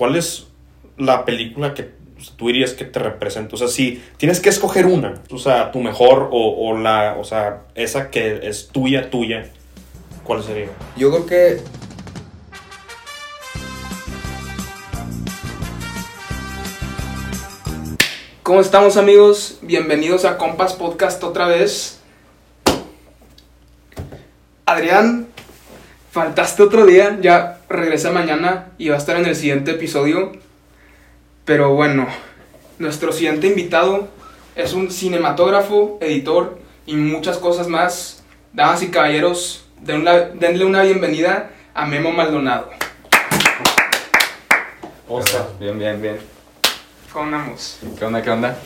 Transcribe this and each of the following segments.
¿cuál es la película que tú dirías que te representa? O sea, si tienes que escoger una, o sea, tu mejor o, o la, o sea, esa que es tuya, tuya, ¿cuál sería? Yo creo que ¿Cómo estamos amigos? Bienvenidos a Compas Podcast otra vez. Adrián, faltaste otro día, ya regresa mañana y va a estar en el siguiente episodio. Pero bueno, nuestro siguiente invitado es un cinematógrafo, editor y muchas cosas más. Damas y caballeros, denle una bienvenida a Memo Maldonado. ¿Cómo está? Bien, bien, bien. ¿Cómo andamos? ¿Qué onda, qué onda?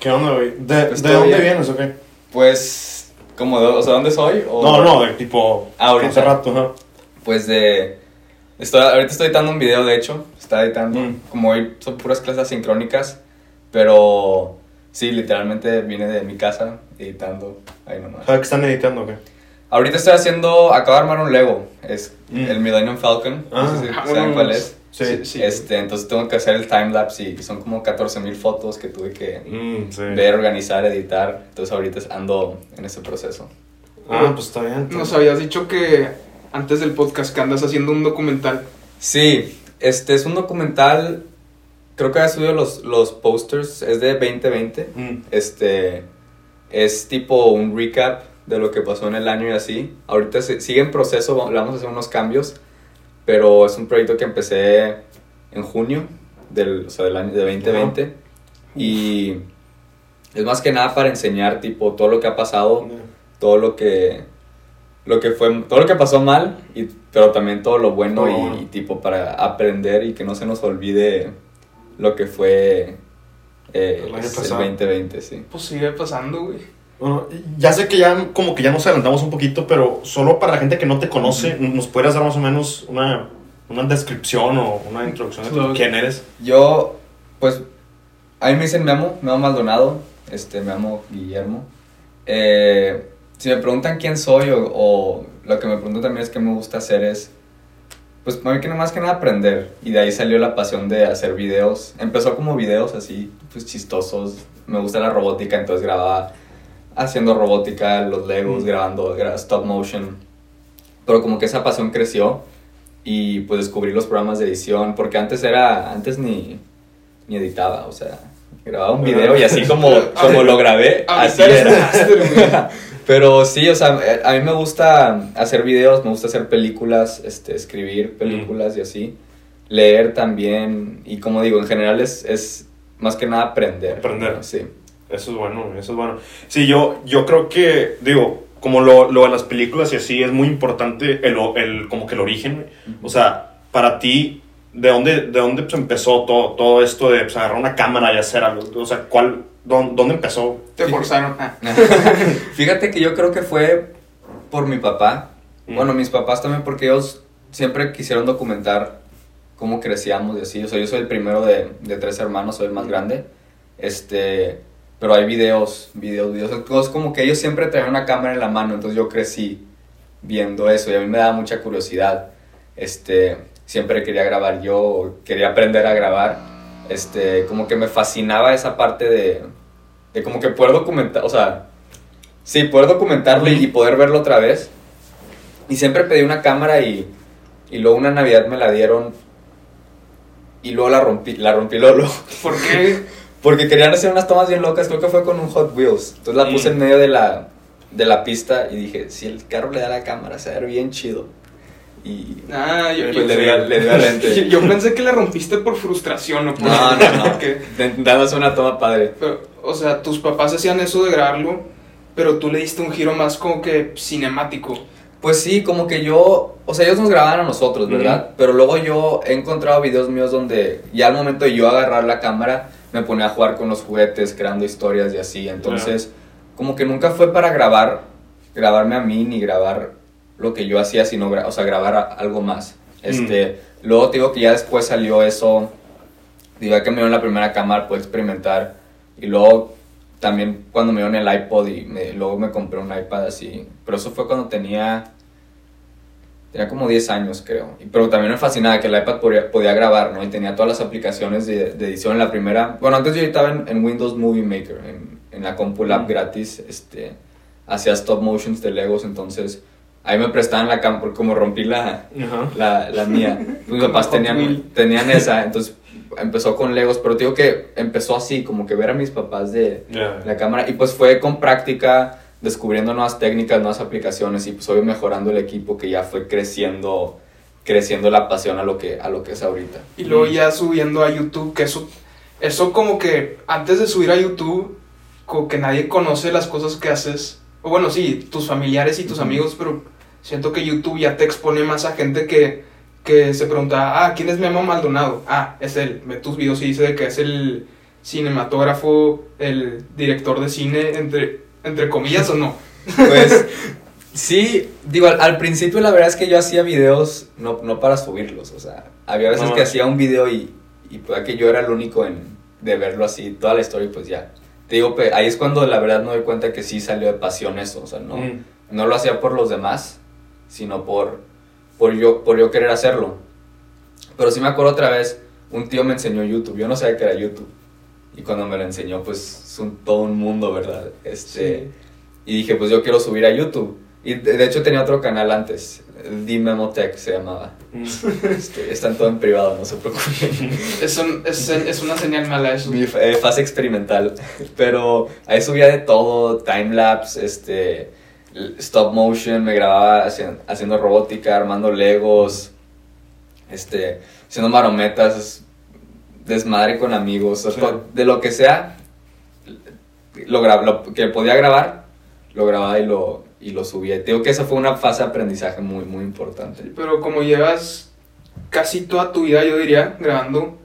¿Qué onda, güey? ¿De, Pues ¿de todo dónde bien. vienes o qué? Pues, como, de- o sea, ¿dónde soy? O- No, no, de tipo, Ah, ahorita. hace rato, ajá. Pues de... Estoy, ahorita estoy editando un video, de hecho. Está editando. Mm. Como hoy son puras clases sincrónicas. Pero sí, literalmente vine de mi casa editando. Ahí nomás. ¿Sabes que están editando o qué? Ahorita estoy haciendo... Acabo de armar un Lego. Es Mm. el Millennium Falcon. Ah. no sé si Ah, saben cuál es. Sí. sí. Este, entonces tengo que hacer el timelapse y son como 14 mil fotos que tuve que Mm, sí. ver, organizar, editar. Entonces ahorita ando en ese proceso. Ah, pues está bien. Nos habías dicho que antes del podcast que andas haciendo un documental. Sí, este es un documental, creo que ha subido los, los posters, es de 2020. Mm. Este es tipo un recap de lo que pasó en el año y así. Ahorita se- sigue en proceso, le vamos a hacer unos cambios, pero es un proyecto que empecé en junio del, o sea, del año de 2020 y es más que nada para enseñar tipo todo lo que ha pasado todo lo que lo que fue todo lo que pasó mal y pero también todo lo bueno Todo y, bueno. y tipo para aprender y que no se nos olvide lo que fue eh, El el pasado. 2020 sí Pues sigue pasando, güey. Bueno, ya sé que ya como que ya nos adelantamos un poquito, pero solo para la gente que no te conoce, ¿nos puedes dar más o menos una, una descripción o una introducción de quién eres? yo pues a mí me dicen Memo Memo Maldonado este me llamo Guillermo. Eh, si me preguntan quién soy o, o lo que me preguntan también es qué me gusta hacer es pues a mí que más que nada aprender. Y de ahí salió la pasión de hacer videos. Empezó como videos así pues chistosos. Me gusta la robótica entonces grababa haciendo robótica los legos Mm. grabando gra- stop motion pero como que esa pasión creció y pues descubrí los programas de edición porque antes era antes ni ni editaba o sea grababa un video y así como como lo grabé así era pero sí, o sea, eh, a mí me gusta hacer videos, me gusta hacer películas, este, escribir películas y así. Leer también. Y como digo, en general es, es más que nada aprender. Aprender. Sí. Eso es bueno, eso es bueno. Sí, yo, yo creo que, digo, como lo, lo de las películas y así, es muy importante el, el como que el origen. O sea, para ti, ¿de dónde, de dónde pues, empezó todo, todo esto de pues, agarrar una cámara y hacer algo? O sea, ¿cuál, dónde, dónde empezó? Te forzaron. Ah. Fíjate que yo creo que fue por mi papá. Mm. Bueno, mis papás también, porque ellos siempre quisieron documentar cómo crecíamos y así. O sea, yo soy el primero de, de tres hermanos, soy el más grande. Este, pero hay videos, videos, videos. Entonces, como que ellos siempre traían una cámara en la mano, entonces yo crecí viendo eso y a mí me daba mucha curiosidad. Este, siempre quería grabar yo, quería aprender a grabar. Este, como que me fascinaba esa parte de, de como que poder documentar, o sea, sí, poder documentarlo y, y poder verlo otra vez. Y siempre pedí una cámara y, y luego una Navidad me la dieron y luego la rompí, la rompí Lolo. ¿Por qué? Porque querían hacer unas tomas bien locas, creo que fue con un Hot Wheels. Entonces la puse Mm. en medio de la, de la pista y dije, si el carro le da la cámara, se va a ver bien chido. Y Ah, yo, pues yo- le, le di al yo, lente. yo pensé que la rompiste por frustración o por... No, no, no. porque- Dándose una toma padre. pero, o sea, tus papás hacían eso de grabarlo, pero tú le diste un giro más como que cinemático. Pues sí, como que yo, o sea, ellos nos grababan a nosotros, ¿verdad? Pero luego yo he encontrado videos míos donde ya al momento de yo agarrar la cámara me ponía a jugar con los juguetes, creando historias y así. Entonces, como que nunca fue para grabar, grabarme a mí ni grabar lo que yo hacía, sino, o sea, grabar a- algo más. Este, luego te digo que ya después salió eso, digo, que me dio la primera cámara, pude experimentar. Y luego también cuando me dio el iPod y me- luego me compré un iPad así. Pero eso fue cuando tenía Tenía como 10 años, creo. Pero también me fascinaba que el iPad podía, podía grabar, ¿no? Y tenía todas las aplicaciones de, de edición en la primera. Bueno, antes yo editaba en, en Windows Movie Maker, en, en la Compu Lab Mm. gratis. Este, hacía stop motions de Legos, entonces ahí me prestaban la cam, porque como rompí la, la, la mía. Mis papás tenían, tenían esa, entonces empezó con Legos, pero te digo que empezó así, como que ver a mis papás de la cámara, y pues fue con práctica, descubriendo nuevas técnicas, nuevas aplicaciones, y pues obvio mejorando el equipo que ya fue creciendo, creciendo la pasión a lo que, a lo que es ahorita. Y luego ya subiendo a YouTube, que eso, eso como que antes de subir a YouTube, como que nadie conoce las cosas que haces. O bueno, sí, tus familiares y tus amigos, pero siento que YouTube ya te expone más a gente que, que se pregunta, ah, ¿quién es Memo Maldonado? Ah, es él. Ve tus videos y dice de que es el cinematógrafo, el director de cine, entre, entre comillas o no. Pues sí, digo, al, al principio la verdad es que yo hacía videos no, no para subirlos, o sea, había veces No. que hacía un video y, y pues que yo era el único en, de verlo así, toda la historia y pues ya. Te digo, pe- ahí es cuando la verdad me doy cuenta que sí salió de pasión eso, o sea, no, Mm. no lo hacía por los demás, sino por, por, yo, por yo querer hacerlo. Pero sí me acuerdo otra vez, un tío me enseñó YouTube, yo no sabía que era YouTube. Y cuando me lo enseñó, pues es un, todo un mundo, ¿verdad? Este, y dije, pues yo quiero subir a YouTube. Y de, hecho tenía otro canal antes, The Memotech se llamaba. Mm. Este, están todo en privado, no se preocupen. Es, un- es, es una señal mala eso. Mi eh, fase experimental. Pero ahí subía de todo, timelapse, este, stop motion, me grababa haci- haciendo robótica, armando legos, este, haciendo marometas, desmadre con amigos, o sea, Sí. to- de lo que sea, lo, lo que podía grabar, lo grababa y lo, y lo subía. Te digo que esa fue una fase de aprendizaje muy, muy importante. Pero como llevas casi toda tu vida, yo diría, grabando,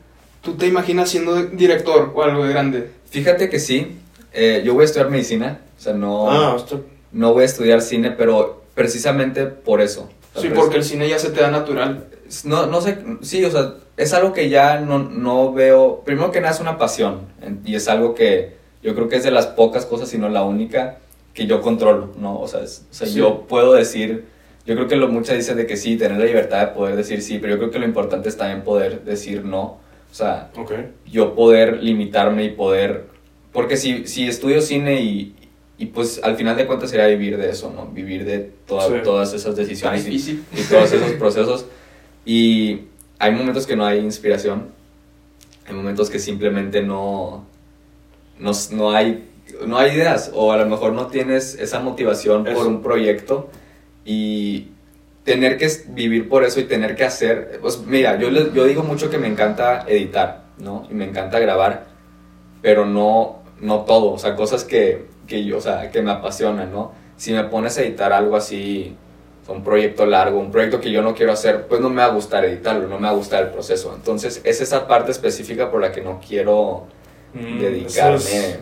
¿tú te imaginas siendo director o algo de grande? Fíjate que sí, eh, yo voy a estudiar medicina, o sea, no... Ah, no voy a estudiar cine, pero precisamente por eso. Sí, porque el cine ya se te da natural. No, no sé, sí, o sea, es algo que ya no, no veo, primero que nada es una pasión, y es algo que yo creo que es de las pocas cosas, si no la única, que yo controlo, ¿no? O sea, es- o sea Sí. yo puedo decir, yo creo que lo, muchas dicen de que sí, tener la libertad de poder decir sí, pero yo creo que lo importante es también poder decir no. O sea, yo poder limitarme y poder... Porque si, si estudio cine y, y pues al final de cuentas sería vivir de eso, ¿no? Vivir de toda- todas esas decisiones y, y todos esos procesos. Y hay momentos que no hay inspiración, hay momentos que simplemente no, no, no, hay, no hay ideas o a lo mejor no tienes esa motivación por Eso. un proyecto y tener que vivir por eso y tener que hacer, pues mira, yo, yo digo mucho que me encanta editar, ¿no? Y me encanta grabar, pero no, no todo, o sea, cosas que, que yo, o sea, que me apasionan, ¿no? Si me pones a editar algo así, un proyecto largo, un proyecto que yo no quiero hacer, pues no me va a gustar editarlo, no me va a gustar el proceso. Entonces, es esa parte específica por la que no quiero Mm, dedicarme. eso es-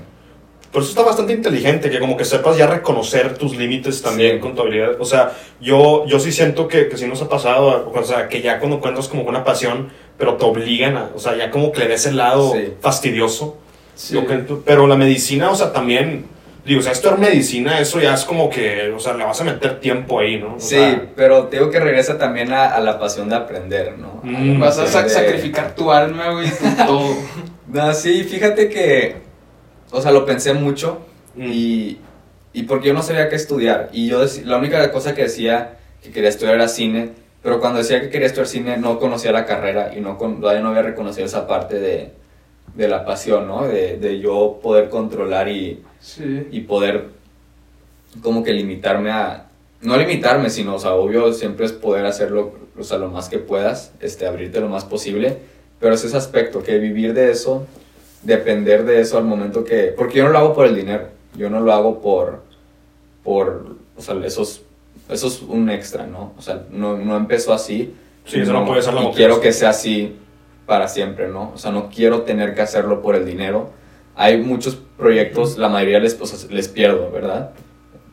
Por eso está bastante inteligente, que como que sepas ya reconocer tus límites también Sí. con tu habilidad. O sea, yo, yo sí siento que, que sí nos ha pasado, o sea, que ya cuando encuentras como una pasión, pero te obligan a, o sea, ya como que le des el lado Sí. fastidioso. Sí. Lo que tú- pero la medicina, o sea, también, digo, o sea, estudiar medicina, eso ya es como que, o sea, le vas a meter tiempo ahí, ¿no? O Sí, sea, pero te digo que regresa también a, a la pasión de aprender, ¿no? Mm, Vas a Sí, sac- de- sacrificar tu alma, güey, tu todo. No, sí, fíjate que, o sea, lo pensé mucho mm, y, y porque yo no sabía qué estudiar. Y yo, la única cosa que decía que quería estudiar era cine, pero cuando decía que quería estudiar cine no conocía la carrera y no, con- todavía no había reconocido esa parte de, de la pasión, ¿no? De, de yo poder controlar y, Sí. y poder como que limitarme a... No limitarme, sino, o sea, obvio siempre es poder hacerlo, o sea, lo más que puedas, este, abrirte lo más posible, pero es ese aspecto, que vivir de eso, depender de eso al momento que... Porque yo no lo hago por el dinero, yo no lo hago por... por o sea, eso es, eso es un extra, ¿no? O sea, no, no empezó así. Sí, eso no puede ser la Y quiero que sea así para siempre, ¿no? O sea, no quiero tener que hacerlo por el dinero. Hay muchos proyectos, la mayoría les, les pierdo, ¿verdad?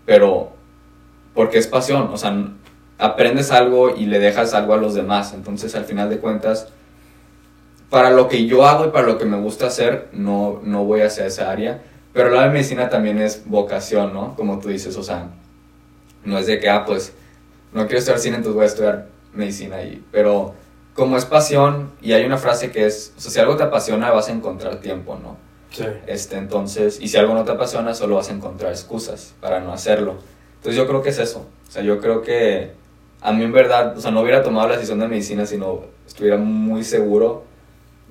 Pero porque es pasión, o sea, aprendes algo y le dejas algo a los demás. Entonces, al final de cuentas, para lo que yo hago y para lo que me gusta hacer, no, no voy hacia esa área. Pero la medicina también es vocación, ¿no? Como tú dices, o sea, no es de que, ah, pues no quiero estudiar cine, entonces voy a estudiar medicina ahí. Pero como es pasión, y hay una frase que es, o sea, si algo te apasiona vas a encontrar tiempo, ¿no? Sí. Este, entonces, y si algo no te apasiona, solo vas a encontrar excusas para no hacerlo. Entonces yo creo que es eso. O sea, yo creo que a mí en verdad, o sea, no hubiera tomado la decisión de medicina si no estuviera muy seguro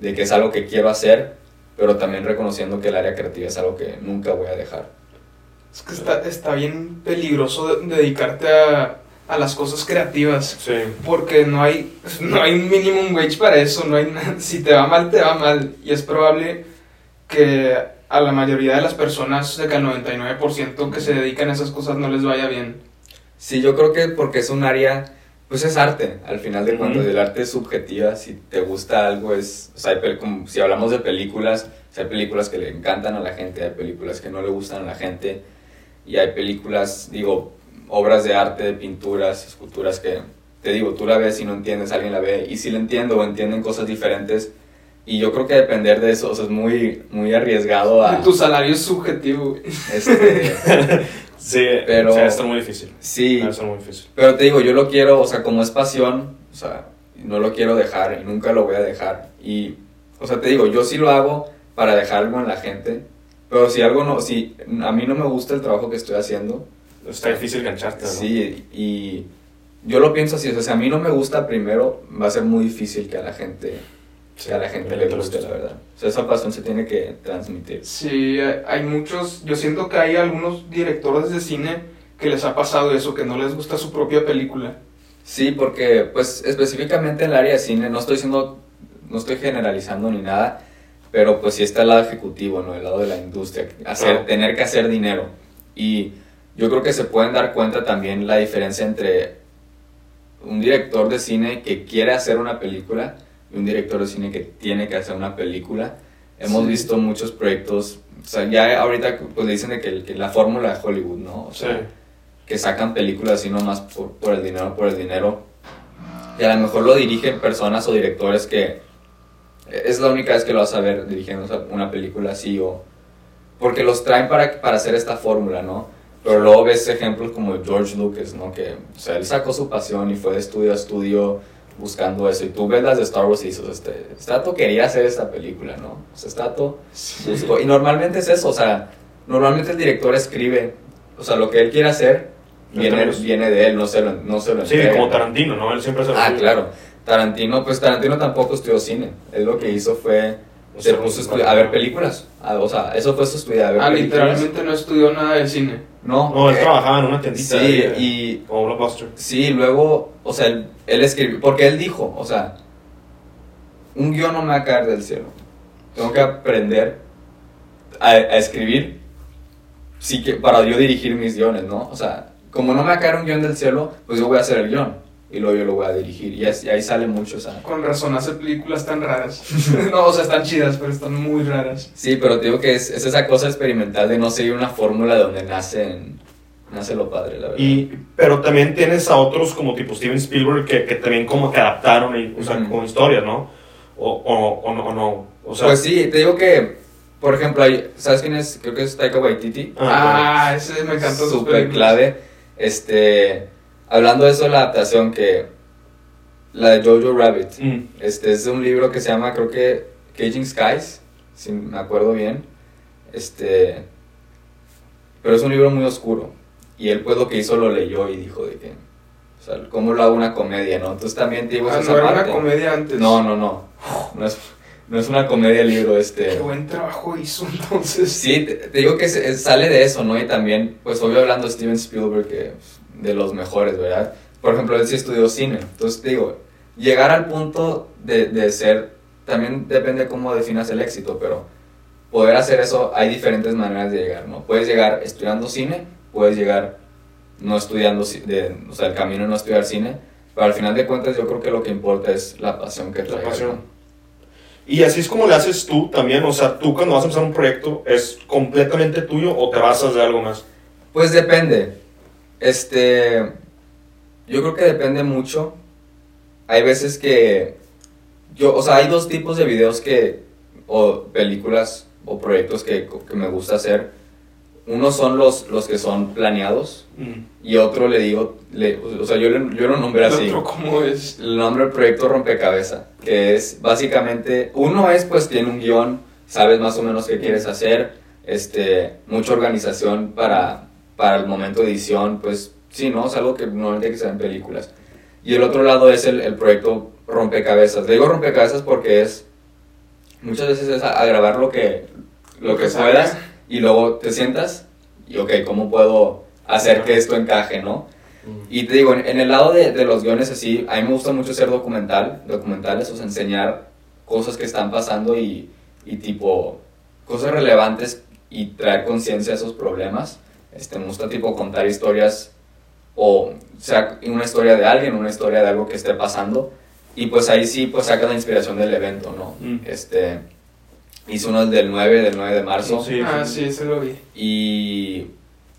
de que es algo que quiero hacer, pero también reconociendo que el área creativa es algo que nunca voy a dejar. Es que está, está bien peligroso de- dedicarte a, a las cosas creativas. Sí. Porque no hay, no hay un minimum wage para eso. No hay, si te va mal, te va mal. Y es probable que a la mayoría de las personas, de que al 99% que se dedican a esas cosas no les vaya bien. Sí, yo creo que porque es un área, pues es arte, al final de cuentas, el arte es subjetiva, si te gusta algo es, o sea, hay pel- como si hablamos de películas, o sea, hay películas que le encantan a la gente, hay películas que no le gustan a la gente, y hay películas, digo, obras de arte, de pinturas, esculturas que, te digo, tú la ves y no entiendes, alguien la ve, y si la entiende o entienden cosas diferentes, y yo creo que depender de eso, o sea, es muy, muy arriesgado a... Tu salario es subjetivo. Este, Sí, Pero- o sea, está muy difícil. sí, Va a ser muy difícil. Pero te digo, yo lo quiero, o sea, como es pasión, o sea, no lo quiero dejar y nunca lo voy a dejar. Y, o sea, te digo, yo sí lo hago para dejar algo en la gente, pero si algo no, si a mí no me gusta el trabajo que estoy haciendo, Está difícil gancharte, ¿no? sí, y yo lo pienso así, o sea, si a mí no me gusta primero, va a ser muy difícil que a la gente, Sí, que a la gente le te guste, la verdad. O sea, esa pasión se tiene que transmitir. Sí, hay, muchos, yo siento que hay algunos directores de cine que les ha pasado eso, que no les gusta su propia película. Sí, porque pues específicamente en el área de cine, no estoy diciendo, no estoy generalizando ni nada, pero pues sí está el lado ejecutivo, ¿no? El lado de la industria, hacer, Claro. tener que hacer dinero. Y yo creo que se pueden dar cuenta también la diferencia entre un director de cine que quiere hacer una película y un director de cine que tiene que hacer una película. Hemos Sí. visto muchos proyectos, o sea, ya ahorita pues dicen de que, que la fórmula de Hollywood, ¿no? O Sí. sea, que sacan películas así nomás por, por el dinero, por el dinero. Y a lo mejor lo dirigen personas o directores que es la única vez que lo vas a ver dirigiendo una película así o... Porque los traen para, para hacer esta fórmula, ¿no? Pero luego ves ejemplos como George Lucas, ¿no? Que, o sea, él sacó su pasión y fue de estudio a estudio buscando eso. Y tú ves las de Star Wars y dices, este, Stato quería hacer esta película, ¿no? O sea, Stato buscó. Y normalmente es eso, o sea, normalmente el director escribe, o sea, lo que él quiere hacer viene, viene de él, no se lo, no se lo Sí, entrega. como Tarantino, ¿no? Él siempre se lo Ah, dice. claro. Tarantino, pues Tarantino tampoco estudió cine. Él lo que hizo fue, O se sea, puso a, estudiar- a ver películas. Ah, o sea, eso fue su estudio, a ver Ah, películas. literalmente no estudió nada de cine. No, No, él eh, trabajaba en una tiendita. Sí, de- y Como Blockbuster. sí, luego, o sea, él, él escribió, porque él dijo, o sea, un guion no me va a caer del cielo. Tengo que aprender a, a escribir sí que, para yo dirigir mis guiones, ¿no? O sea, como no me va a caer un guion del cielo, pues yo voy a hacer el guion y luego yo lo voy a dirigir. Y, es- y ahí sale mucho, o sea. Con razón hace películas tan raras. no, o sea, están chidas, pero están muy raras. Sí, pero te digo que es, es esa cosa experimental de no seguir una fórmula donde nacen, nace lo padre, la verdad. Y, pero también tienes a otros como tipo Steven Spielberg que, que también como que adaptaron y, o sea, Ujú. con historias, ¿no? O, o, o no, o no. O sea, pues sí, te digo que, por ejemplo, ¿sabes quién es? Creo que es Taika Waititi. Ah, ese me encantó. Súper clave. Este, hablando de eso, la adaptación que, la de Jojo Rabbit, mm, este es de un libro que se llama, creo que, Caging Skies, si me acuerdo bien. Este, pero es un libro muy oscuro. Y él, pues, lo que hizo lo leyó y dijo de que, o sea, ¿cómo lo hago una comedia, no? Entonces también te digo Ah, esa no era una comedia antes. No, no, no. No es, no es una comedia el libro, este. Qué buen trabajo hizo entonces. Sí, te, te digo que sale de eso, ¿no? Y también, pues obvio hablando de Steven Spielberg, que de los mejores, ¿verdad? Por ejemplo, él sí estudió cine. Entonces, digo, llegar al punto de, de ser, también depende cómo definas el éxito, pero poder hacer eso, hay diferentes maneras de llegar, ¿no? Puedes llegar estudiando cine, puedes llegar no estudiando, de, o sea, el camino no estudiar cine, pero al final de cuentas yo creo que lo que importa es la pasión que La traigas, pasión. ¿no? Y así es como le haces tú también. O sea, tú cuando vas a empezar un proyecto, ¿es completamente tuyo o te basas de algo más? Pues depende. Este. Yo creo que depende mucho. Hay veces que. Yo, o sea, hay dos tipos de videos que. O películas o proyectos que, que me gusta hacer. unos son los, los que son planeados Mm. y otro le digo, le, o sea, yo, le- yo lo nombré ¿El así. otro cómo es? El nombre del proyecto Rompecabezas, que es básicamente, uno es pues tiene un guion, sabes más o menos qué quieres hacer, este, mucha organización para, para el momento de edición, pues sí, ¿no? Es algo que normalmente que hacer en películas. Y el otro lado es el, el proyecto Rompecabezas. Le digo Rompecabezas porque es, muchas veces es a, a grabar lo que, lo Lo que puedas y luego te sientas y ok, ¿cómo puedo hacer que esto encaje, no? Y te digo, en, en el lado de, de los guiones así, a mí me gusta mucho hacer documental, documentales, o sea, enseñar cosas que están pasando y, y tipo, cosas relevantes y traer conciencia a esos problemas. Este, me gusta tipo contar historias, o sea, una historia de alguien, una historia de algo que esté pasando, y pues ahí sí, pues saca la inspiración del evento, ¿no? Mm. Este, hice uno del 9, del 9 de marzo. Sí, Ah, sí, ese lo vi. Y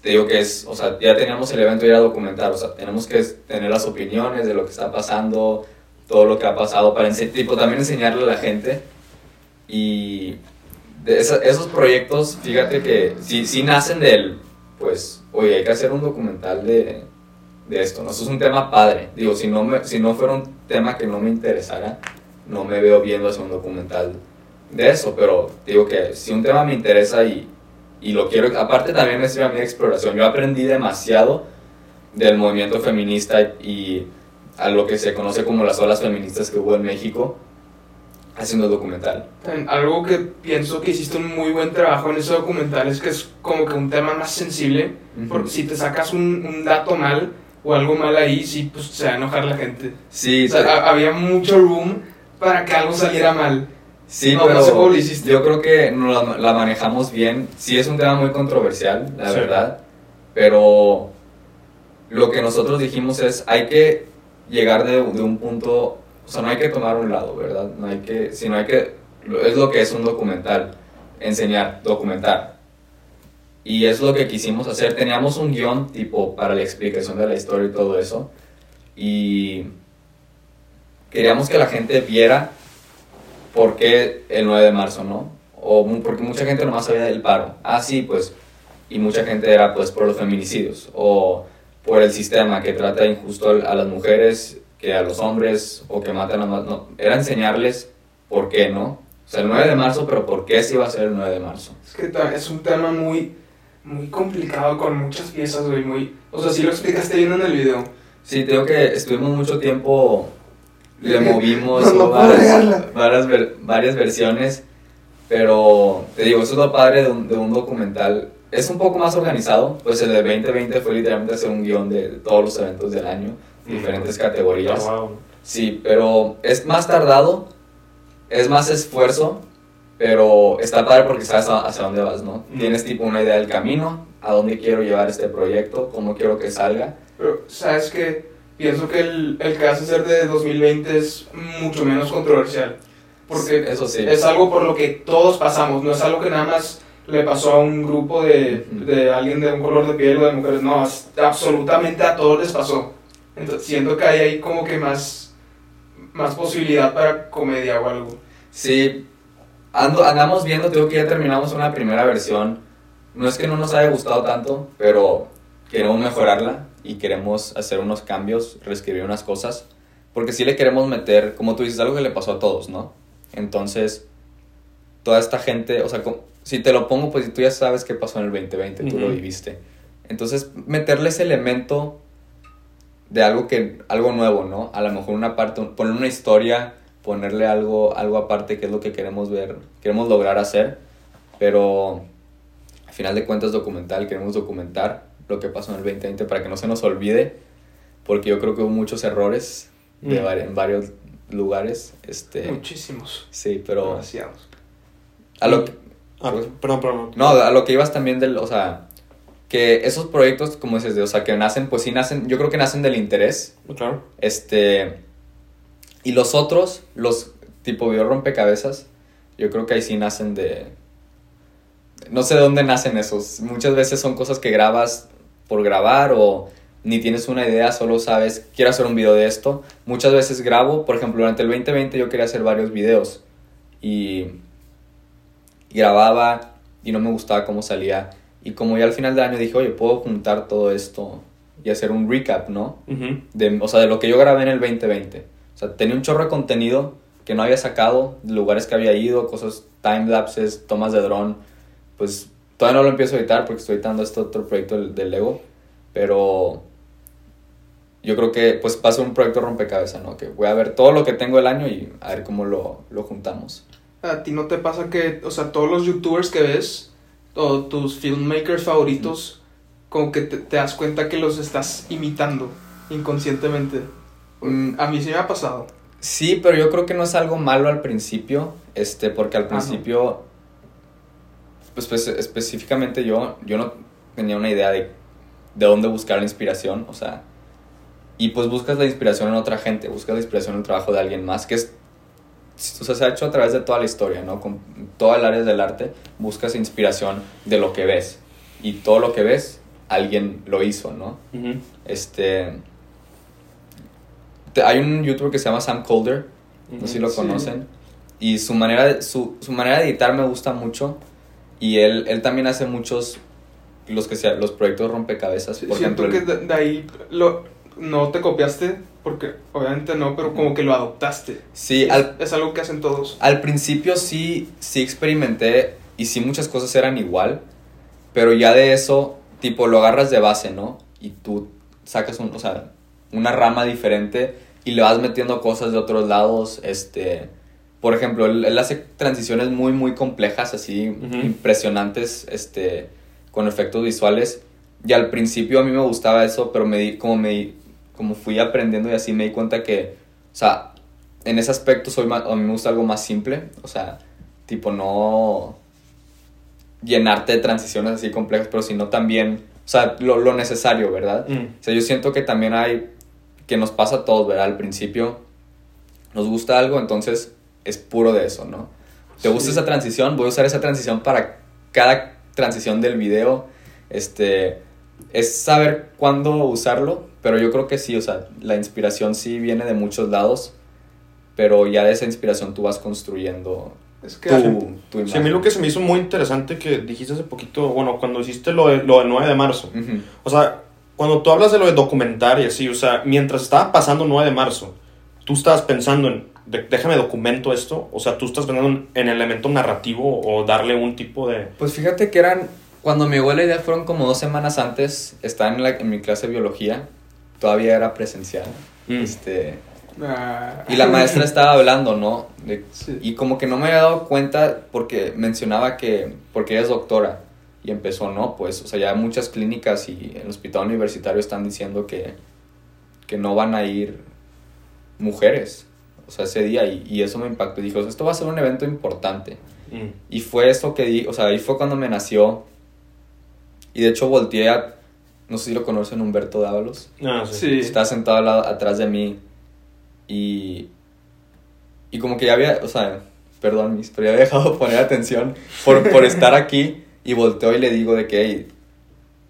te digo que es, o sea, ya teníamos el evento ya documentar, o sea, tenemos que tener las opiniones de lo que está pasando, todo lo que ha pasado, para ense- tipo, también enseñarle a la gente. Y de esa- esos proyectos, fíjate que sí, sí nacen del, pues, oye, hay que hacer un documental de, de esto, ¿no? Eso es un tema padre. Digo, si no, me, si no fuera un tema que no me interesara, no me veo viendo hacer un documental de eso, pero digo que si un tema me interesa y, y lo quiero, aparte también me sirve a de exploración, yo aprendí demasiado del movimiento feminista y a lo que se conoce como las olas feministas que hubo en México haciendo el documental. Algo que pienso que hiciste un muy buen trabajo en ese documental es que es como que un tema más sensible, porque si te sacas un, un dato mal o algo mal ahí, sí, pues se va a enojar la gente. Sí, O sea, ha- había mucho room para que algo saliera mal. Sí, No, pero no sé cómo lo hiciste. yo creo que la, la manejamos bien. Sí es un tema muy controversial, la Sí. verdad, pero lo que nosotros dijimos es hay que llegar de, de un punto, o sea, no hay que tomar un lado, ¿verdad? No hay que, sino hay que, es lo que es un documental, enseñar, documentar. Y es lo que quisimos hacer. Teníamos un guion tipo para la explicación de la historia y todo eso. Y queríamos que la gente viera por qué el 9 de marzo, ¿no? O porque mucha gente nomás sabía del paro. Ah, sí, pues. Y mucha gente era pues por los feminicidios o por el sistema que trata injusto a las mujeres que a los hombres o que matan a más. No, era enseñarles por qué, ¿no? O sea, el 9 de marzo, pero por qué se iba a ser el 9 de marzo. Es que es un tema muy, muy complicado con muchas piezas, güey, muy... O sea, sí lo explicaste bien en el video. Sí, digo que estuvimos mucho tiempo, le movimos No, no varias, varias, ver- varias versiones, pero te digo, eso es lo padre de un, de un documental. Es un poco más organizado, pues el de 2020 fue literalmente hacer un guion de todos los eventos del año, diferentes categorías. Ah, wow. Sí, pero es más tardado, es más esfuerzo, pero está padre porque sabes hacia dónde vas, ¿no? Mm. Tienes tipo una idea del camino, a dónde quiero llevar este proyecto, cómo quiero que salga. Pero, ¿sabes qué? Pienso que el, el que a hacer de 2020 es mucho menos controversial. Porque Eso sí. es algo por lo que todos pasamos, no es algo que nada más le pasó a un grupo de, de alguien de un color de piel o de mujeres, no, absolutamente a todos les pasó. Entonces, siento que hay ahí como que más, más posibilidad para comedia o algo. Sí, ando, andamos viendo, tengo que ya terminamos una primera versión. No es que no nos haya gustado tanto, pero queremos mejorarla y queremos hacer unos cambios, reescribir unas cosas. Porque sí le queremos meter, como tú dices, algo que le pasó a todos, ¿no? Entonces, toda esta gente, o sea, si te lo pongo, pues tú ya sabes qué pasó en el 2020, tú lo viviste. Entonces, meterle ese elemento de algo que algo nuevo, ¿no? A lo mejor una parte, poner una historia, ponerle algo algo aparte que es lo que queremos ver, queremos lograr hacer, pero al final de cuentas documental, queremos documentar lo que pasó en el 2020 para que no se nos olvide, porque yo creo que hubo muchos errores de Mm. en varios lugares, este, Muchísimos. sí, pero Demasiados. a lo que- Ah, perdón, perdón. no, a lo que ibas también del, o sea, que esos proyectos, como dices, de, o sea, que nacen, pues sí nacen, yo creo que nacen del interés, Claro. este, y los otros, los tipo video rompecabezas, yo creo que ahí sí nacen de, no sé de dónde nacen esos, muchas veces son cosas que grabas por grabar o ni tienes una idea, solo sabes, quiero hacer un video de esto, muchas veces grabo, por ejemplo, durante el 2020 yo quería hacer varios videos y y grababa y no me gustaba cómo salía Y como ya al final del año dije, oye, puedo juntar todo esto y hacer un recap, ¿no? Ujú. De, o sea, de lo que yo grabé en el 2020. O sea, tenía un chorro de contenido que no había sacado, de lugares que había ido, cosas, time-lapses, tomas de dron. Pues todavía no lo empiezo a editar porque estoy editando este otro proyecto del, del Lego. Pero yo creo que pues va a ser un proyecto rompecabezas, ¿no? Que voy a ver todo lo que tengo el año y a ver cómo lo, lo juntamos. ¿A ti no te pasa que, o sea, todos los youtubers que ves, o tus filmmakers favoritos, como que te, te das cuenta que los estás imitando inconscientemente? Mm. A mí sí me ha pasado. Sí, pero yo creo que no es algo malo al principio, este, porque al principio, pues, pues, específicamente yo, yo no tenía una idea de, de dónde buscar la inspiración, o sea, y pues buscas la inspiración en otra gente, buscas la inspiración en el trabajo de alguien más, que es, o sea, se ha hecho a través de toda la historia, ¿no? Con todas las áreas del arte, buscas inspiración de lo que ves, y todo lo que ves, alguien lo hizo, ¿no? Este. te- hay un youtuber que se llama Sam Colder, no sé si lo Sí. conocen. Y su manera, de, su, su manera de editar me gusta mucho. Y él, él también hace muchos. Los, que sea, los proyectos rompecabezas. Por Siento ejemplo, que de, de ahí lo, no te copiaste, porque obviamente no, pero como que lo adoptaste. sí, es, al, es algo que hacen todos. al principio sí, sí experimenté. Y sí, muchas cosas eran igual. Pero ya de eso, tipo, lo agarras de base, ¿no? Y tú sacas un, o sea, una rama diferente y le vas metiendo cosas de otros lados. Este, por ejemplo, él, él hace transiciones muy, muy complejas, así, Ujú. impresionantes, este, con efectos visuales. Y al principio a mí me gustaba eso, pero me di, como, me, di- como fui aprendiendo y así me di cuenta que, o sea, en ese aspecto soy más, a mí me gusta algo más simple, o sea, tipo no llenarte de transiciones así complejas, pero sino también, o sea, lo, lo necesario, ¿verdad? Mm. O sea, yo siento que también hay, que nos pasa a todos, ¿verdad? Al principio nos gusta algo, entonces es puro de eso, ¿no? ¿Te gusta Sí. esa transición? Voy a usar esa transición para cada transición del video. Este, es saber cuándo usarlo, pero yo creo que sí, o sea, la inspiración sí viene de muchos lados, pero ya de esa inspiración tú vas construyendo Es que tu, tu Sí, a mí imagen. lo que se me hizo muy interesante que dijiste hace poquito, bueno, cuando hiciste lo de, lo de 9 de marzo. Ujú. O sea, cuando tú hablas de lo de documentar y así, o sea, mientras estaba pasando 9 de marzo, tú estabas pensando en, de- déjame documento esto, o sea, tú estás pensando en, en el elemento narrativo o darle un tipo de... Pues fíjate que eran, cuando me llegó la idea fueron como dos semanas antes, estaba en, la- en mi clase de biología, todavía era presencial, Mm. este, Ah. y la maestra estaba hablando, ¿no? De- Sí. y como que no me había dado cuenta porque mencionaba que, porque ella es doctora, y empezó, ¿no? Pues, o sea, ya muchas clínicas y el hospital universitario están diciendo que, que no van a ir mujeres, o sea, ese día, y, y eso me impactó, y dije, o sea, esto va a ser un evento importante. Mm. Y fue esto que di, o sea, ahí fue cuando me nació. Y de hecho volteé a, no sé si lo conocen, Humberto Dávalos. Ah, sí. Sí. Estaba sentado al lado, atrás de mí. Y, y como que ya había, o sea, perdón, mis, pero ya había dejado de poner atención por, por estar aquí. Y volteo y le digo de que, "Hey,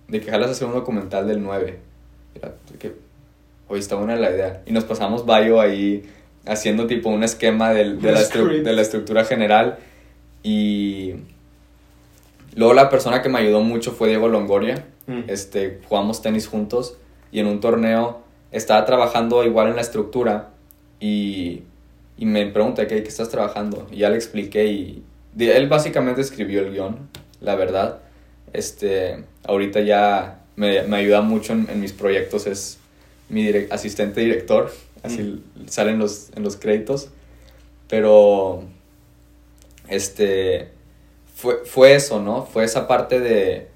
de que jalas hacer un documental del 9. Era de que, hoy está buena la idea. Y nos pasamos Bayo ahí haciendo tipo un esquema del- de, la de la estructura general. Y luego la persona que me ayudó mucho fue Diego Longoria. Mm. Este, jugamos tenis juntos y en un torneo estaba trabajando igual en la estructura y, y me pregunta ¿qué, qué estás trabajando y ya le expliqué y de- él básicamente escribió el guion, la verdad. Este, ahorita ya me, me ayuda mucho en, en mis proyectos, es mi direc- asistente director, así salen los, en los créditos, pero este, fue, fue eso, ¿no? Fue esa parte de...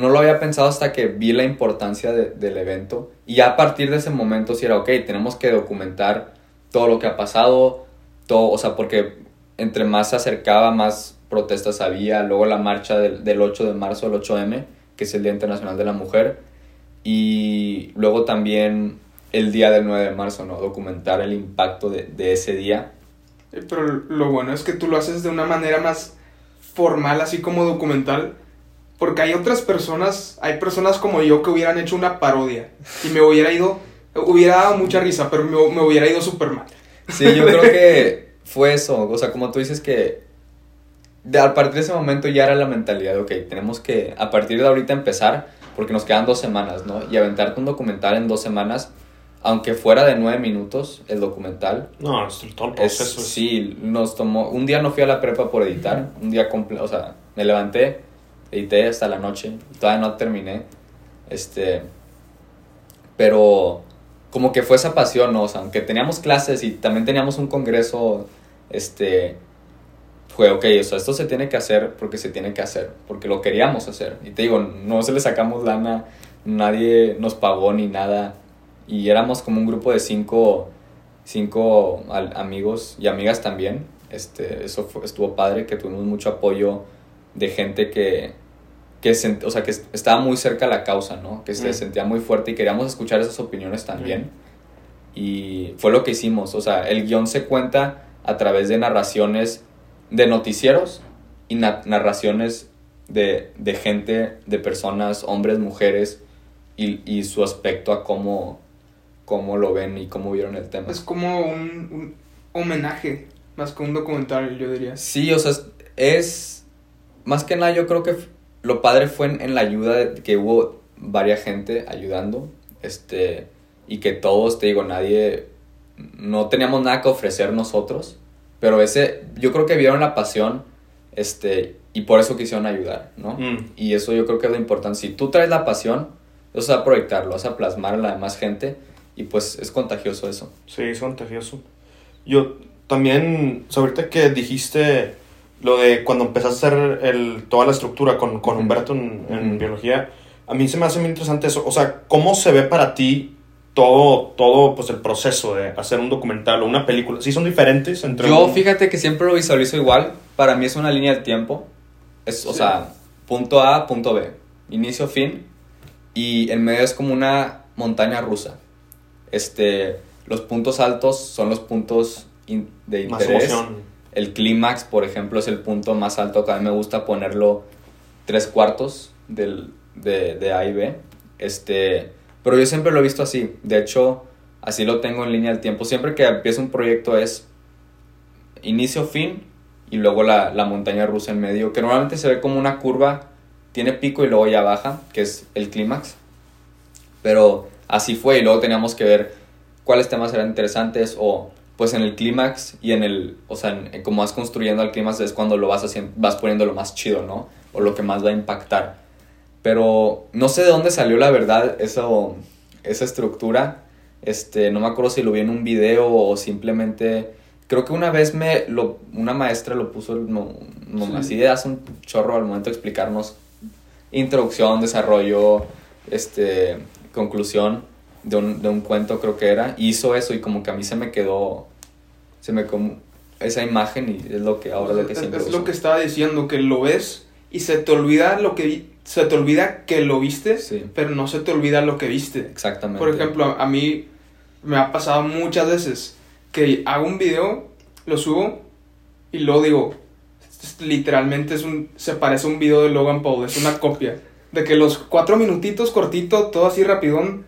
No lo había pensado hasta que vi la importancia de- del evento. Y a partir de ese momento sí era, ok, tenemos que documentar todo lo que ha pasado, todo, o sea, porque entre más se acercaba, más protestas había. Luego la marcha del, del 8 de marzo, el 8M, que es el Día Internacional de la Mujer. Y luego también el día del 9 de marzo, ¿no? Documentar el impacto de, de ese día. Eh, Pero lo bueno es que tú lo haces de una manera más formal, así como documental. Porque hay otras personas, hay personas como yo que hubieran hecho una parodia. Y me hubiera ido, hubiera dado mucha risa, pero me, me hubiera ido súper mal. Sí, yo creo que fue eso. O sea, como tú dices que de, a partir de ese momento ya era la mentalidad de, ok, tenemos que a partir de ahorita empezar, porque nos quedan dos semanas, ¿no? Y aventarte un documental en dos semanas, aunque fuera de nueve minutos el documental. No, es todo el Es, proceso. es- sí, nos tomó. Un día no fui a la prepa por editar. Un día completo. O sea, me levanté, edité hasta la noche. Todavía no terminé. Este. Pero. Como que fue esa pasión, ¿no? O sea, aunque teníamos clases y también teníamos un congreso. Este. Fue, ok, o sea, esto se tiene que hacer porque se tiene que hacer. Porque lo queríamos hacer. Y te digo, no se le sacamos lana. Nadie nos pagó ni nada. Y éramos como un grupo de cinco cinco amigos y amigas también. Este, eso fue- estuvo padre, que tuvimos mucho apoyo de gente que, que sent- o sea, que est- estaba muy cerca a la causa, ¿no? Que se Mm. sentía muy fuerte y queríamos escuchar esas opiniones también. Y fue lo que hicimos. O sea, el guion se cuenta a través de narraciones de noticieros y na- narraciones de, de gente, de personas, hombres, mujeres, y, y su aspecto a cómo, cómo lo ven y cómo vieron el tema. Es como un, un homenaje, más que un documental, yo diría. Sí, o sea, es, es- más que nada yo creo que lo padre fue en, en la ayuda de que hubo varias gente ayudando, este, y que todos, te digo, nadie, no teníamos nada que ofrecer nosotros, pero ese, yo creo que vieron la pasión, este, y por eso quisieron ayudar, ¿no? Mm. Y eso yo creo que es lo importante. Si tú traes la pasión, vas a proyectarlo, vas a plasmar a la demás gente, y pues es contagioso eso. Sí, es contagioso. Yo también, o sea, ahorita que dijiste lo de cuando empezaste a hacer el, toda la estructura con, con. Humberto en, en biología, a mí se me hace muy interesante eso. O sea, ¿cómo se ve para ti todo, todo pues, el proceso de hacer un documental o una película? ¿Sí son diferentes entre Yo un- fíjate que siempre lo visualizo igual. Para mí es una línea de tiempo. Es, o Sí. sea, punto A, punto B. Inicio, fin. Y en medio es como una montaña rusa. Este, los puntos altos son los puntos de más interés. emoción? El clímax, por ejemplo, es el punto más alto que a mí me gusta ponerlo tres cuartos del, de, de A y B. Este, pero yo siempre lo he visto así. De hecho, así lo tengo en línea del tiempo. Siempre que empiezo un proyecto es inicio, fin y luego la, la montaña rusa en medio, que normalmente se ve como una curva, tiene pico y luego ya baja, que es el clímax. Pero así fue y luego teníamos que ver cuáles temas eran interesantes o pues en el clímax y en el, o sea, en- en como vas construyendo al clímax es cuando lo vas haciendo, vas poniendo lo más chido, ¿no? O lo que más va a impactar. Pero no sé de dónde salió la verdad eso, esa estructura. Este, no me acuerdo si lo vi en un video o simplemente creo que una vez me lo, una maestra lo puso no, no, Sí. así de hace un chorro al momento de explicarnos introducción, desarrollo, este, conclusión de un, de un cuento creo que era, hizo eso y como que a mí se me quedó, se me como esa imagen y es lo que ahora lo que es, siempre es uso. lo que estaba diciendo, que lo ves y se te olvida lo que se te olvida que lo viste, Sí. pero no se te olvida lo que viste. Exactamente. Por ejemplo, a mí me ha pasado muchas veces que hago un video, lo subo y luego digo, "Esto es- literalmente es un, se parece a un video de Logan Paul, es una copia. De que los cuatro minutitos cortito, todo así rapidón,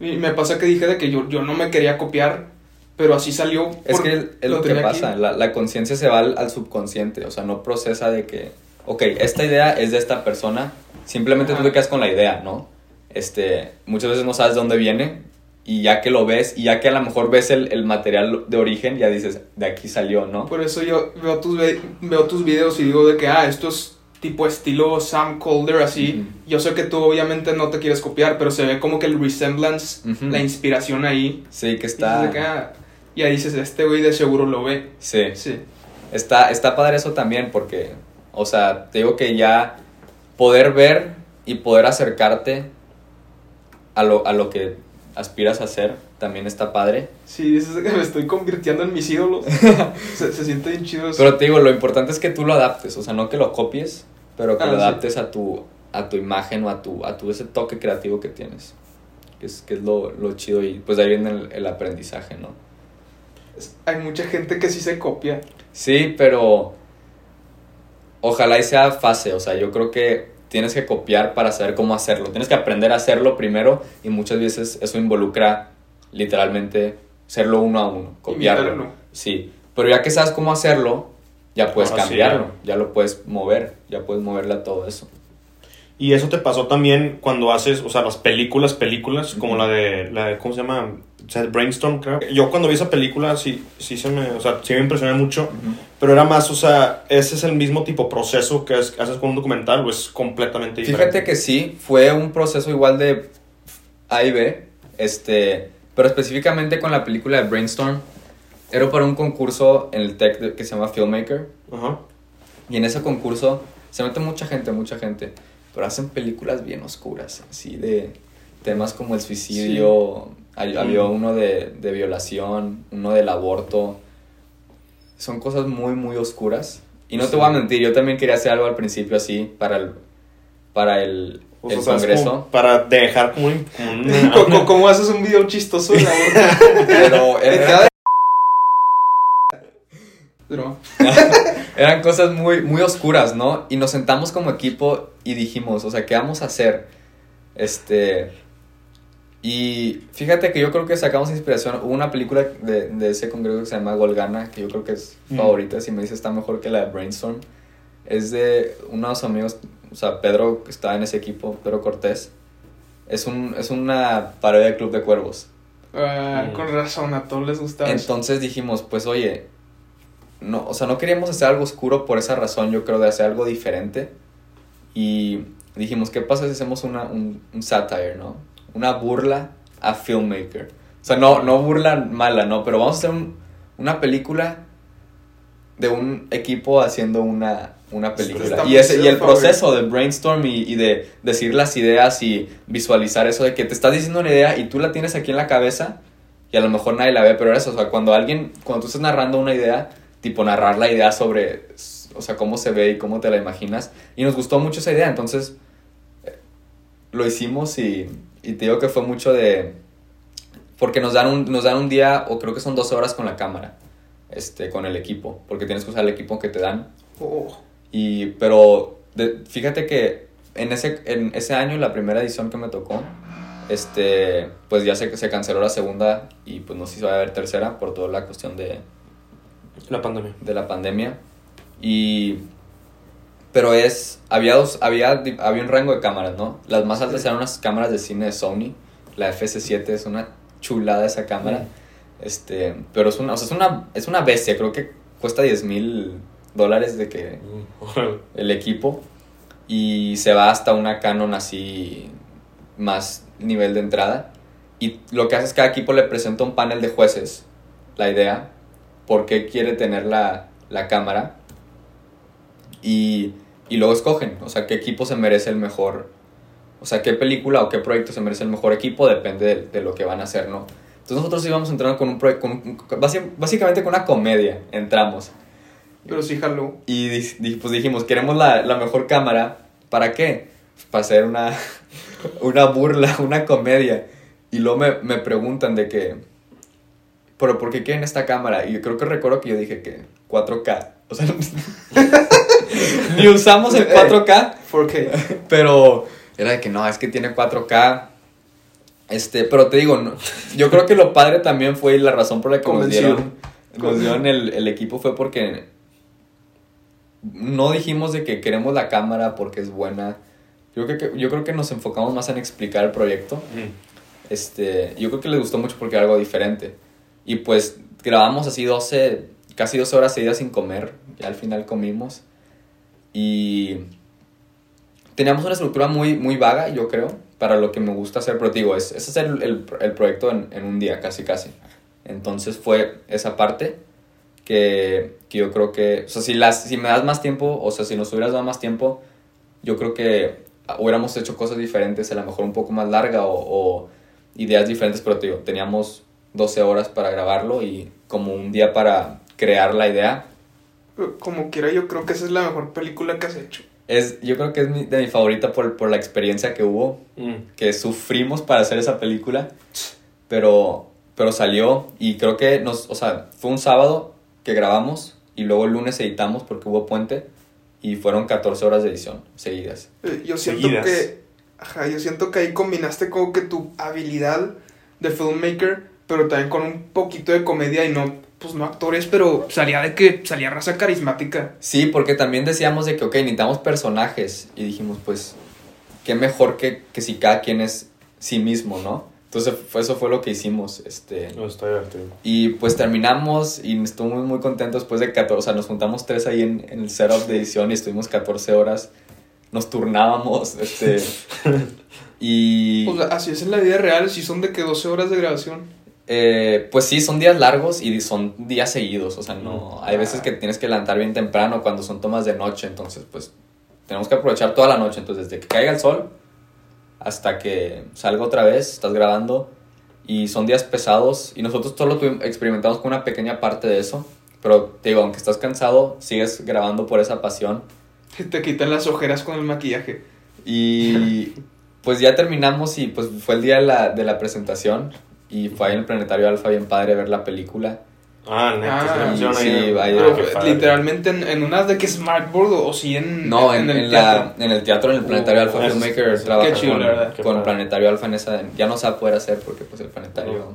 y me pasa que dije de que yo, yo no me quería copiar, pero así salió. Es que es lo, que aquí. pasa, la, la conciencia se va al, al subconsciente, o sea, no procesa de que, ok, esta idea es de esta persona, simplemente tú Ajá. te quedas con la idea, ¿no? Este, muchas veces no sabes de dónde viene y ya que lo ves y ya que a lo mejor ves el, el material de origen, ya dices, de aquí salió, ¿no? Por eso yo veo tus, ve- veo tus videos y digo de que, ah, esto es tipo estilo Sam Calder, así. Yo sé que tú obviamente no te quieres copiar, pero se ve como que el resemblance, la inspiración ahí. Sí, que Y está... ah, y ahí dices, este güey de seguro lo ve. Sí. Sí. Está, está padre eso también porque, o sea, te digo que ya poder ver y poder acercarte a lo, a lo que aspiras a hacer también está padre. Sí, dices que me estoy convirtiendo en mis ídolos. se, se siente bien chido eso. Pero te digo, lo importante es que tú lo adaptes, o sea, no que lo copies, pero que Ah, lo sí. adaptes a tu, a tu imagen o a tu, a tu ese toque creativo que tienes. Que es, que es lo, lo chido y pues de ahí viene el, el aprendizaje, ¿no? Es- Hay mucha gente que sí se copia. Sí, pero ojalá y sea fase, o sea, yo creo que tienes que copiar para saber cómo hacerlo. Tienes que aprender a hacerlo primero y muchas veces eso involucra literalmente serlo uno a uno, copiarlo. Imitarlo. Sí, pero ya que sabes cómo hacerlo, ya puedes Ahora sí, cambiarlo, ya. ya lo puedes mover, ya puedes moverle a todo eso. Y eso te pasó también cuando haces, o sea, las películas, películas, como la de, la de, ¿cómo se llama? O sea, Brainstorm, creo. Yo cuando vi esa película, sí, sí se me, o sea, sí me impresioné mucho, pero era más, o sea, ese es el mismo tipo proceso que es- haces con un documental, o es completamente diferente. Fíjate que sí, fue un proceso igual de A y B, este, pero específicamente con la película de Brainstorm, era para un concurso en el TEC de- que se llama Filmmaker, Ajá. y en ese concurso se mete mucha gente, mucha gente, pero hacen películas bien oscuras, así de temas como el suicidio, hay- había uno de, de violación, uno del aborto, son cosas muy, muy oscuras. Y no Sí. te voy a mentir, yo también quería hacer algo al principio así para el, para el, O sea, el ¿sabes? congreso. Como para dejar como como ¿Cómo, cómo haces un video chistoso de la borda? Pero era- eran cosas muy, muy oscuras, ¿no? Y nos sentamos como equipo y dijimos, o sea, ¿qué vamos a hacer? Este... Y fíjate que yo creo que sacamos inspiración. Hubo una película de, de ese congreso que se llama Golgana, que yo creo que es Mm. favorita. Si me dice está mejor que la de Brainstorm. Es de unos amigos, o sea, Pedro que está en ese equipo, Pedro Cortés. Es, un, es una parodia de Club de Cuervos. ah, Mm. con razón, a todos les gusta eso. Entonces dijimos, pues oye, no, o sea, no queríamos hacer algo oscuro por esa razón, yo creo, de hacer algo diferente. Y dijimos, ¿qué pasa si hacemos una, un, un satire, no? Una burla a filmmaker. O sea, no, no burla mala, ¿no? Pero vamos a hacer un- una película de un equipo haciendo una, una película. Y, ese, y el proceso de brainstorm y, y de decir las ideas y visualizar eso de que te estás diciendo una idea y tú la tienes aquí en la cabeza y a lo mejor nadie la ve, pero eso, o sea, cuando alguien, cuando tú estás narrando una idea, tipo narrar la idea sobre, o sea, cómo se ve y cómo te la imaginas, y nos gustó mucho esa idea, entonces eh, lo hicimos y, y te digo que fue mucho de, porque nos dan un, nos dan un día, o creo que son 12 horas con la cámara, este, con el equipo, porque tienes que usar el equipo que te dan, Oh, y, pero de- fíjate que en ese, en ese año, la primera edición que me tocó, este, pues ya se, se canceló la segunda y pues no se iba a ver tercera por toda la cuestión de, La pandemia. de la pandemia. Y, pero es, había dos, había, había un rango de cámaras, ¿no? Las más altas eran unas cámaras de cine de Sony, la FS7 es una chulada esa cámara. Este, pero es una, o sea, es una, es una bestia, creo que cuesta 10 mil dólares de que el equipo y se va hasta una Canon así más nivel de entrada y lo que hace es que cada equipo le presenta un panel de jueces la idea por qué quiere tener la, la cámara y, y luego escogen o sea qué equipo se merece el mejor o sea qué película o qué proyecto se merece el mejor equipo depende de, de lo que van a hacer no entonces nosotros íbamos entrando con un proyecto básicamente con una comedia entramos pero sí jaló. y pues dijimos, queremos la, la mejor cámara. ¿Para qué? Para hacer una, una burla, una comedia. Y luego me, me preguntan de que, ¿pero por qué quieren esta cámara? Y yo creo que recuerdo que yo dije que 4K. O sea, ni usamos el 4K, 4K. pero era de que no, es que tiene 4K. Este, pero te digo, no, yo creo que lo padre también fue y la razón por la que nos Convenció. dieron, nos dieron el, el equipo fue porque no dijimos de que queremos la cámara porque es buena. Yo creo que, yo creo que nos enfocamos más en explicar el proyecto. Mm. Este, yo creo que les gustó mucho porque era algo diferente. Y pues grabamos así 12, casi 12 horas seguidas sin comer. Ya al final comimos. Y teníamos una estructura muy, muy vaga, yo creo, para lo que me gusta hacer. Pero digo, es, es el, el, el proyecto en, en un día, casi, casi. Entonces fue esa parte que, que yo creo que, o sea, si, las, si me das más tiempo, o sea, si nos hubieras dado más tiempo, yo creo que hubiéramos hecho cosas diferentes, a lo mejor un poco más larga o, o ideas diferentes, pero digo, teníamos 12 horas para grabarlo y como un día para crear la idea. Como quiera, yo creo que esa es la mejor película que has hecho. Es, yo creo que es mi- de mi favorita por, por la experiencia que hubo, Mm. que sufrimos para hacer esa película, pero, pero salió y creo que nos, o sea, fue un sábado que grabamos y luego el lunes editamos porque hubo puente y fueron 14 horas de edición seguidas. Eh, Yo siento Seguidas. que. Ajá, yo siento que ahí combinaste como que tu habilidad de filmmaker, pero también con un poquito de comedia y no pues no actores, pero salía de que salía raza carismática. Sí, porque también decíamos de que, ok, necesitamos personajes. Y dijimos, pues, qué mejor que, que si cada quien es sí mismo, ¿no? Entonces, fue, eso fue lo que hicimos. Este, No, está divertido. y pues terminamos y estuvimos muy, muy contentos después de 14, o sea, nos juntamos tres ahí en, en el setup de edición y estuvimos 14 horas. Nos turnábamos, este... y... Pues así es en la vida real, si son de que 12 horas de grabación. Eh, pues sí, son días largos y son días seguidos, o sea, no, hay veces que tienes que levantar bien temprano cuando son tomas de noche, entonces pues tenemos que aprovechar toda la noche, entonces desde que caiga el sol hasta que salga otra vez, estás grabando y son días pesados y nosotros solo tuvim- experimentamos con una pequeña parte de eso, pero te digo, aunque estás cansado, sigues grabando por esa pasión. Te quitan las ojeras con el maquillaje. y pues ya terminamos y pues fue el día de la, de la presentación y fue ahí en el Planetario Alfa bien padre ver la película. Ah, neta, Ah, sí, ahí. vaya. Ah, literalmente en, en unas de que Smartboard o, sí en, No, en, el en teatro. la, en el teatro, en el Planetario Oh, Alfa Filmmaker trabaja qué chido, con, la verdad. Qué con. Planetario Alfa en esa... Ya no se va a poder hacer porque pues el Planetario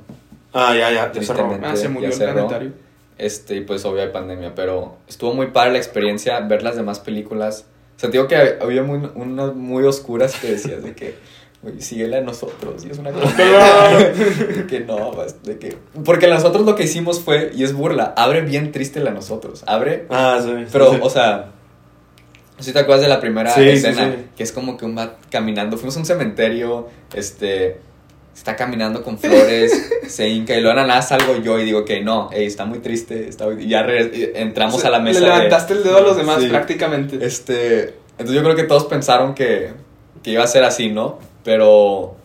Ah, ya, ya, ya cerró. Ah, se ya murió el cerró. planetario. este, y pues obvio hay pandemia, pero estuvo muy padre la experiencia, ver las demás películas. O sea, te digo que había muy, unas muy oscuras que decías de que, güey, síguela a nosotros, y es una cosa de que no, de que... Porque nosotros lo que hicimos fue, y es burla, abre bien triste la nosotros, abre Ah, sí. Pero, sí. o sea, si te acuerdas de la primera Sí, escena, sí. que es como que un va caminando, fuimos a un cementerio, este, está caminando con flores, se hinca y luego nada salgo yo y digo que no, ey, está muy triste, está muy- y ya entramos a la mesa. Le de- levantaste el dedo a los demás prácticamente. Este, entonces yo creo que todos pensaron que, que iba a ser así, ¿no? Pero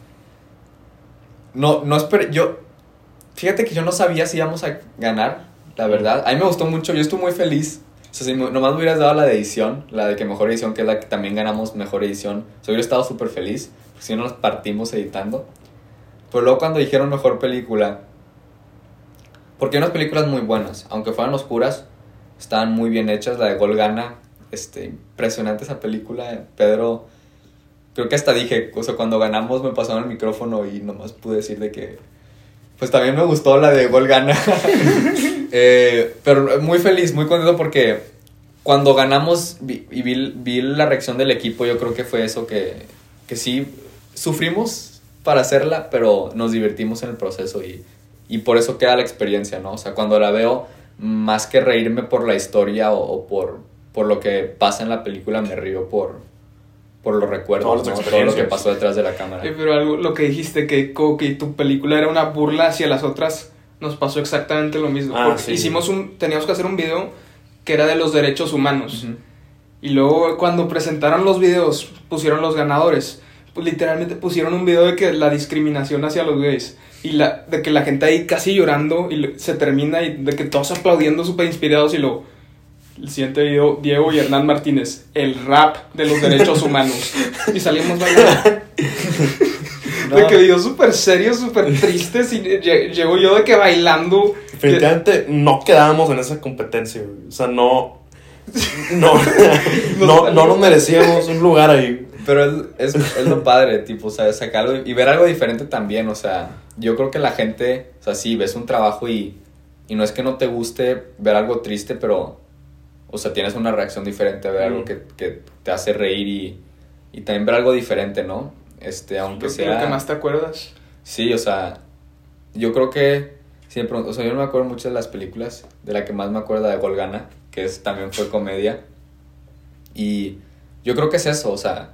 no, no esperé, yo, fíjate que yo no sabía si íbamos a ganar, la verdad. A mí me gustó mucho, yo estuve muy feliz. O sea, si me- nomás me hubieras dado la de edición, la de que mejor edición, que es la que también ganamos mejor edición, o sea, hubiera estado súper feliz, porque si no nos partimos editando. Pero luego cuando dijeron mejor película, porque hay unas películas muy buenas, aunque fueran oscuras, estaban muy bien hechas. La de Gol Gana, este, impresionante esa película. Pedro, creo que hasta dije, o sea, cuando ganamos me pasaron el micrófono y nomás pude decir de que, pues también me gustó la de Gol Gana. Eh, pero muy feliz, muy contento porque cuando ganamos vi- y vi, vi la reacción del equipo, yo creo que fue eso que, que sí sufrimos para hacerla, pero nos divertimos en el proceso y, y por eso queda la experiencia, ¿no? O sea, cuando la veo, más que reírme por la historia o, o por, por lo que pasa en la película, me río por, por los recuerdos, Todas las ¿no? todo lo que pasó detrás de la cámara. Pero algo, lo que dijiste, que como que tu película era una burla hacia las otras, nos pasó exactamente lo mismo. Ah, porque sí. hicimos un, teníamos que hacer un video que era de los derechos humanos. Y luego cuando presentaron los videos, pusieron los ganadores. Pues literalmente pusieron un video de que la discriminación hacia los gays. Y la, de que la gente ahí casi llorando y se termina y de que todos aplaudiendo súper inspirados y lo... El siguiente video, Diego y Hernán Martínez, el rap de los derechos humanos. Y salimos bailando. De que videos súper serios, súper tristes y lle- llego yo de que bailando. Definitivamente no quedábamos en esa competencia, güey. O sea, no. No, no, no nos merecíamos un lugar ahí. Pero es, es, es lo padre, tipo, o sea, sacarlo y ver algo diferente también, o sea, yo creo que la gente, o sea, sí, ves un trabajo y, y no es que no te guste ver algo triste, pero, o sea, tienes una reacción diferente a ver algo que, que te hace reír y, y también ver algo diferente, ¿no? Este, aunque Lo, sea... lo que más te acuerdas. Sí, o sea, yo creo que siempre, o sea, yo no me acuerdo mucho de las películas, de la que más me acuerdo de Golgana, que es, también fue comedia. Y yo creo que es eso, o sea,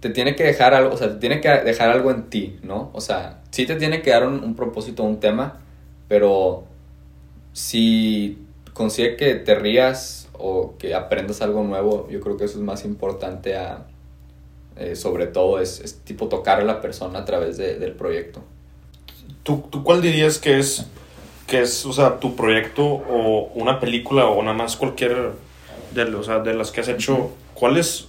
te tiene que dejar algo, o sea, te tiene que dejar algo en ti, ¿no? O sea, sí te tiene que dar un, un propósito, un tema, pero si consigue que te rías o que aprendas algo nuevo, yo creo que eso es más importante a, eh, sobre todo, es, es tipo tocar a la persona a través de- del proyecto. ¿Tú, ¿Tú cuál dirías que es, que es, o sea, tu proyecto o una película o nada más cualquier de, o sea, de las que has hecho? ¿Cuál es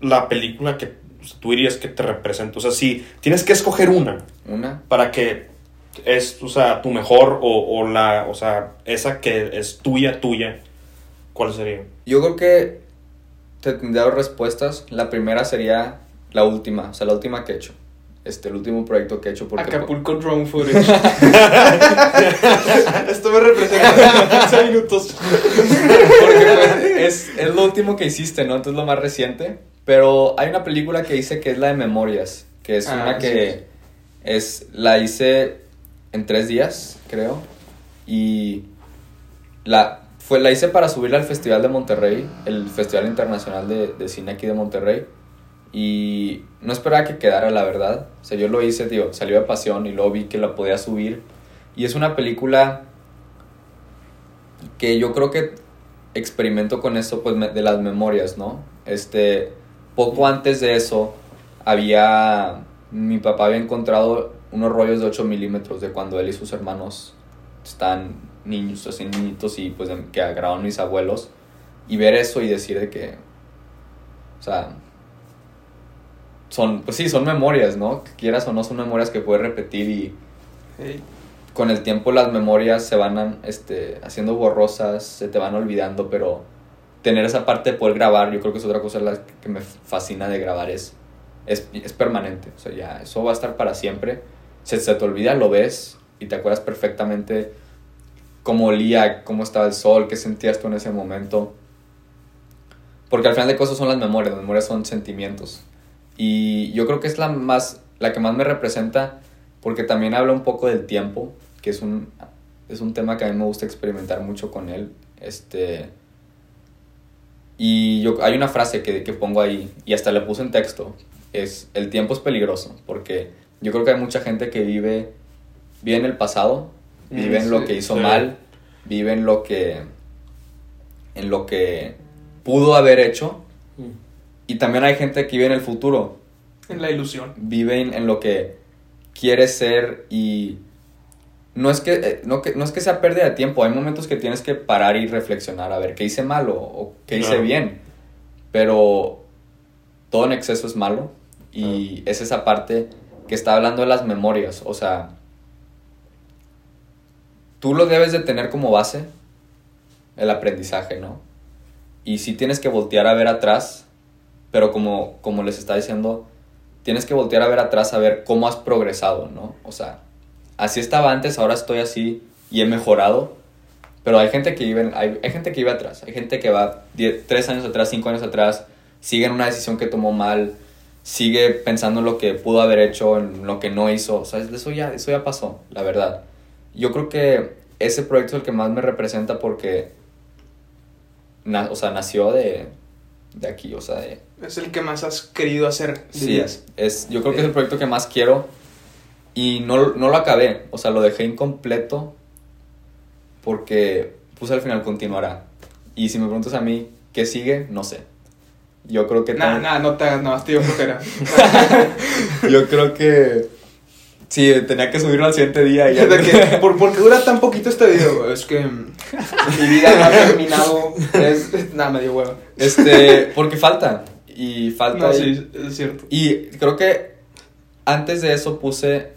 la película que tú dirías que te representa? O sea, si tienes que escoger una Una, para que es, o sea, tu mejor o, o la, o sea, esa que es tuya, tuya, ¿cuál sería? yo creo que te tendría dos respuestas. La primera sería la última, o sea, la última que he hecho. este, el último proyecto que he hecho. Porque, Acapulco Drone Footage. Esto me representa 15 minutos. Porque pues, es, es lo último que hiciste, ¿no? Entonces lo más reciente. Pero hay una película que hice que es la de Memorias, que es Ah, una sí, que sí. es la hice en tres días, creo. Y la, fue, la hice para subirla al Festival de Monterrey, el Festival Internacional de, de Cine aquí de Monterrey. Y no esperaba que quedara, la verdad. O sea, yo lo hice, tío, salió de pasión y luego vi que la podía subir. Y es una película que yo creo que experimento con eso, pues, de las memorias, ¿no? Este, poco antes de eso, había, mi papá había encontrado unos rollos de 8 milímetros de cuando él y sus hermanos están niños, así niñitos, y pues de- que grabaron mis abuelos, y ver eso y decir de que, o sea, son, pues sí, son memorias, ¿no? Que quieras o no, son memorias que puedes repetir y con el tiempo las memorias se van este, haciendo borrosas, se te van olvidando, pero tener esa parte de poder grabar, yo creo que es otra cosa la que me fascina de grabar, es, es, es permanente, o sea, ya, eso va a estar para siempre, se, se te olvida, lo ves y te acuerdas perfectamente cómo olía, cómo estaba el sol, qué sentías tú en ese momento, porque al final de cosas son las memorias, las memorias son sentimientos, y yo creo que es la, más, la que más me representa porque también habla un poco del tiempo, que es un, es un tema que a mí me gusta experimentar mucho con él. Este, y yo, hay una frase que, que pongo ahí, y hasta le puse en texto, es, el tiempo es peligroso, porque yo creo que hay mucha gente que vive, vive en el pasado, vive Mm, en lo que hizo mal, vive en lo que, en lo que pudo haber hecho, y también hay gente que vive en el futuro, en la ilusión. viven en lo que quieres ser y no es que eh, no, que no es que sea pérdida de tiempo, hay momentos que tienes que parar y reflexionar a ver qué hice malo o qué hice bien. Pero todo en exceso es malo y es esa parte que está hablando de las memorias, o sea, tú lo debes de tener como base el aprendizaje, ¿no? Y si tienes que voltear a ver atrás, pero como, como les está diciendo, tienes que voltear a ver atrás a ver cómo has progresado, ¿no? O sea, así estaba antes, ahora estoy así y he mejorado, pero hay gente que vive, hay, hay gente que vive atrás, hay gente que va 10, 3 años atrás, 5 años atrás, sigue en una decisión que tomó mal, sigue pensando en lo que pudo haber hecho, en lo que no hizo, o sea, eso ya, eso ya pasó, la verdad. Yo creo que ese proyecto es el que más me representa porque, na- o sea, nació de, de aquí, o sea, de, Es el que más has querido hacer. Sí, dirías. es, yo creo que es el proyecto que más quiero y no, no lo acabé, o sea, lo dejé incompleto porque puse al final continuará. Y si me preguntas a mí qué sigue, no sé. Yo creo que tengo- nah, no te hagas, nada flojera. yo creo que sí, tenía que subirlo al siguiente día y ya. De que, ¿por, ¿Por qué dura tan poquito este video? Es que mi vida no ha terminado. Es, nada, me dio hueva. Este, porque falta y falta No, sí, es cierto. Y creo que antes de eso puse,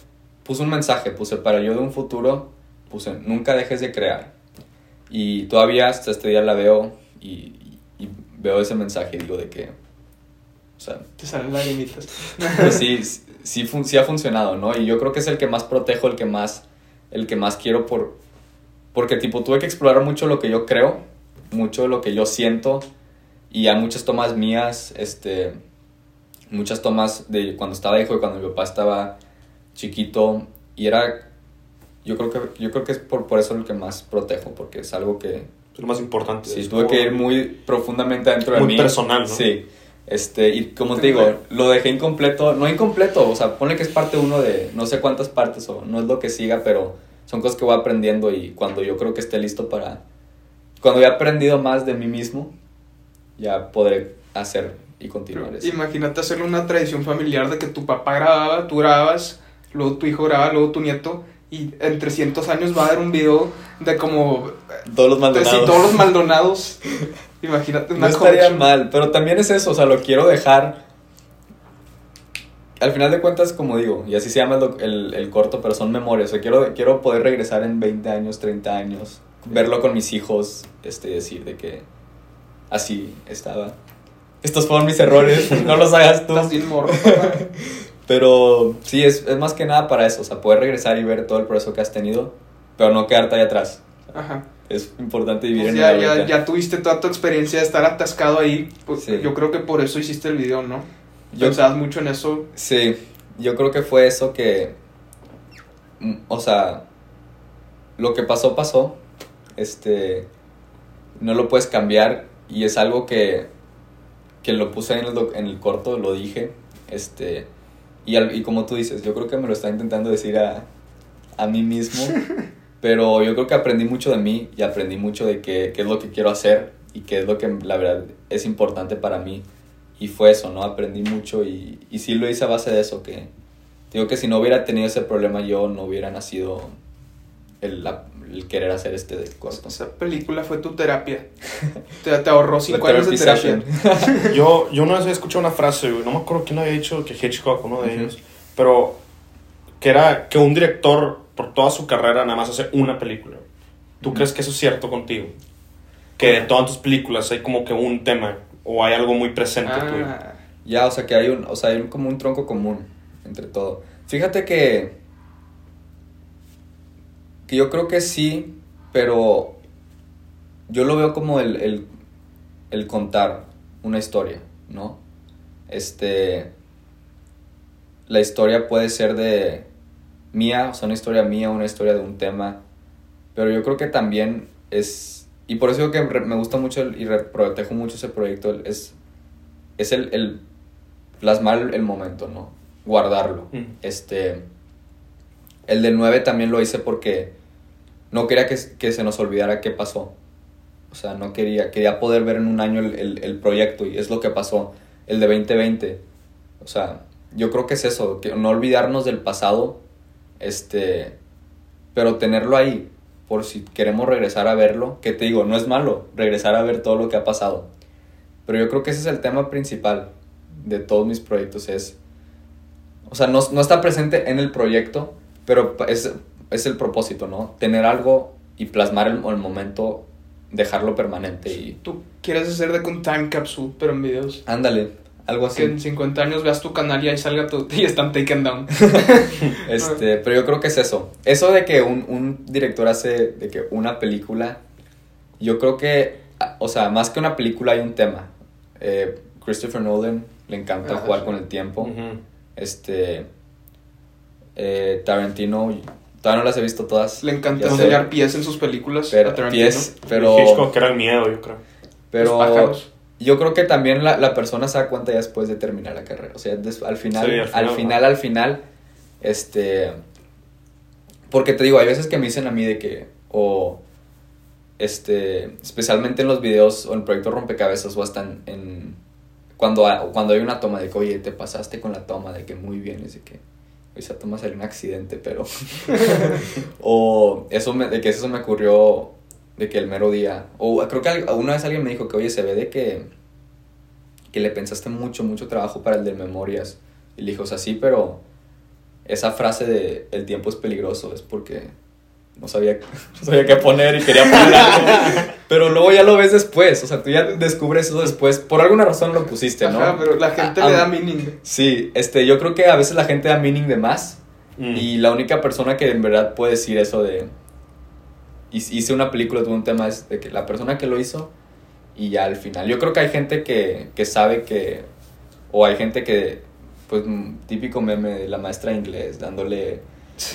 puse un mensaje, puse para yo de un futuro, puse nunca dejes de crear. Y todavía hasta este día la veo y, y veo ese mensaje y digo de que, o sea, Te salen lagrimitas. pues sí, sí, fun- sí ha funcionado, ¿no? Y yo creo que es el que más protejo, el que más, el que más quiero por, porque tipo tuve que explorar mucho lo que yo creo, mucho lo que yo siento y hay muchas tomas mías, este, muchas tomas de cuando estaba hijo y cuando mi papá estaba chiquito y era, yo creo que, yo creo que es por, por eso el que más protejo, porque es algo que, Es lo más importante. Sí, tuve que ir muy profundamente dentro de Muy mí. personal, ¿no? Sí. Este, y como te digo, lo dejé incompleto, no incompleto, o sea, ponle que es parte uno de no sé cuántas partes o no es lo que siga, pero son cosas que voy aprendiendo y cuando yo creo que esté listo para cuando he aprendido más de mí mismo, ya podré hacer y continuar eso. Imagínate hacerle una tradición familiar de que tu papá grababa, tú grababas, luego tu hijo grababa, luego tu nieto. Y en 300 años va a haber un video de como... Todos los Sí, Maldonados. todos los Maldonados. Imagínate No una estaría collection. mal, pero también es eso, o sea, lo quiero dejar. Al final de cuentas, como digo, y así se llama el, el, el corto, pero son memorias. O sea, quiero, quiero poder regresar en 20 años, 30 años, verlo con mis hijos, este, decir de que así estaba. Estos fueron mis errores, no los hagas tú. Estás morro. Pero sí, es, es más que nada para eso, o sea, poder regresar y ver todo el proceso que has tenido, pero no quedarte ahí atrás. Ajá. Es importante vivir Pues en ya, el ya, ya tuviste toda tu experiencia de estar atascado ahí. Pues Sí. Yo creo que por eso hiciste el video, ¿no? Yo- Pensabas mucho en eso. Sí, yo creo que fue eso que, o sea, lo que pasó, pasó, este, no lo puedes cambiar y es algo que, que lo puse en el, doc- en el corto, lo dije, este, y, al- y como tú dices, yo creo que me lo está intentando decir a, a mí mismo, pero yo creo que aprendí mucho de mí y aprendí mucho de qué, qué es lo que quiero hacer y qué es lo que la verdad es importante para mí. Y fue eso, ¿no? Aprendí mucho y, y sí lo hice a base de eso, que digo que si no hubiera tenido ese problema yo no hubiera nacido el, la- el querer hacer este del corto. Esa película fue tu terapia. Te, te ahorró cinco años de terapia. Yo, yo una vez he escuchado una frase, güey, no me acuerdo quién había dicho que Hitchcock, uno de Ujú. ellos, pero que era que un director por toda su carrera nada más hace una película. ¿Tú crees que eso es cierto contigo? Que de todas tus películas hay como que un tema o hay algo muy presente tuyo. Ah, Ya, o sea que hay un, o sea, hay un- como un tronco común entre todo. Fíjate que que yo creo que sí, pero yo lo veo como el, el, el contar una historia, ¿no? Este, la historia puede ser de mía, o sea, una historia mía, una historia de un tema, pero yo creo que también es, y por eso digo que me gusta mucho el- y protejo mucho ese proyecto, es, es el, el plasmar el, el momento, ¿no? Guardarlo. Mm. Este, el del 9 también lo hice porque no quería que, que se nos olvidara qué pasó. O sea, no quería, quería poder ver en un año el, el- el proyecto y es lo que pasó. El de 2020. O sea, yo creo que es eso, que no olvidarnos del pasado, este, pero tenerlo ahí, por si queremos regresar a verlo, que te digo, no es malo regresar a ver todo lo que ha pasado. Pero yo creo que ese es el tema principal de todos mis proyectos, es, o sea, no, no está presente en el proyecto, pero es, es el propósito, ¿no? Tener algo y plasmar el, el momento, dejarlo permanente y... Tú quieres hacer de con time capsule, pero en videos. Ándale, algo Que en así. 50 años veas tu canal y ahí salga tu... Y están taken down. Este, pero yo creo que es eso. Eso de que un, un director hace de que una película, yo creo que, o sea, más que una película hay un tema. Eh, Christopher Nolan le encanta jugar sí. con el tiempo. Este, eh, Tarantino, todavía no las he visto todas. Le encanta enseñar pies en sus películas pero, a Tarantino. pies, pero, Hitchcock era el miedo, yo creo. pero Los. Yo creo que también la, la persona se da cuenta ya después de terminar la carrera. O sea, des- al final, Sí, al al final, al final, este... Porque te digo, hay veces que me dicen a mí de que, o, este, especialmente en los videos o en proyectos rompecabezas o hasta en, en- cuando, cuando hay una toma de que, oye, te pasaste con la toma, de que muy bien, es de que, esa toma salió un accidente, pero... o eso me, de que eso me ocurrió de que el mero día, o creo que una vez alguien me dijo que, oye, se ve de que, que le pensaste mucho, mucho trabajo para el de memorias. Y le dije, o sea, sí, pero esa frase de el tiempo es peligroso es porque no sabía, no sabía qué poner y quería poner algo. Pero luego ya lo ves después, o sea, tú ya descubres eso después. Por alguna razón lo pusiste, ¿no? Ajá, pero la gente Ah, le da meaning. Sí, este, yo creo que a veces la gente da meaning de más. Mm. Y la única persona que en verdad puede decir eso de... "Hice hice una película, tuve un tema, es de que la persona que lo hizo y ya al final. Yo creo que hay gente que, que sabe que... O hay gente que... Pues mm, típico meme de la maestra de inglés dándole... De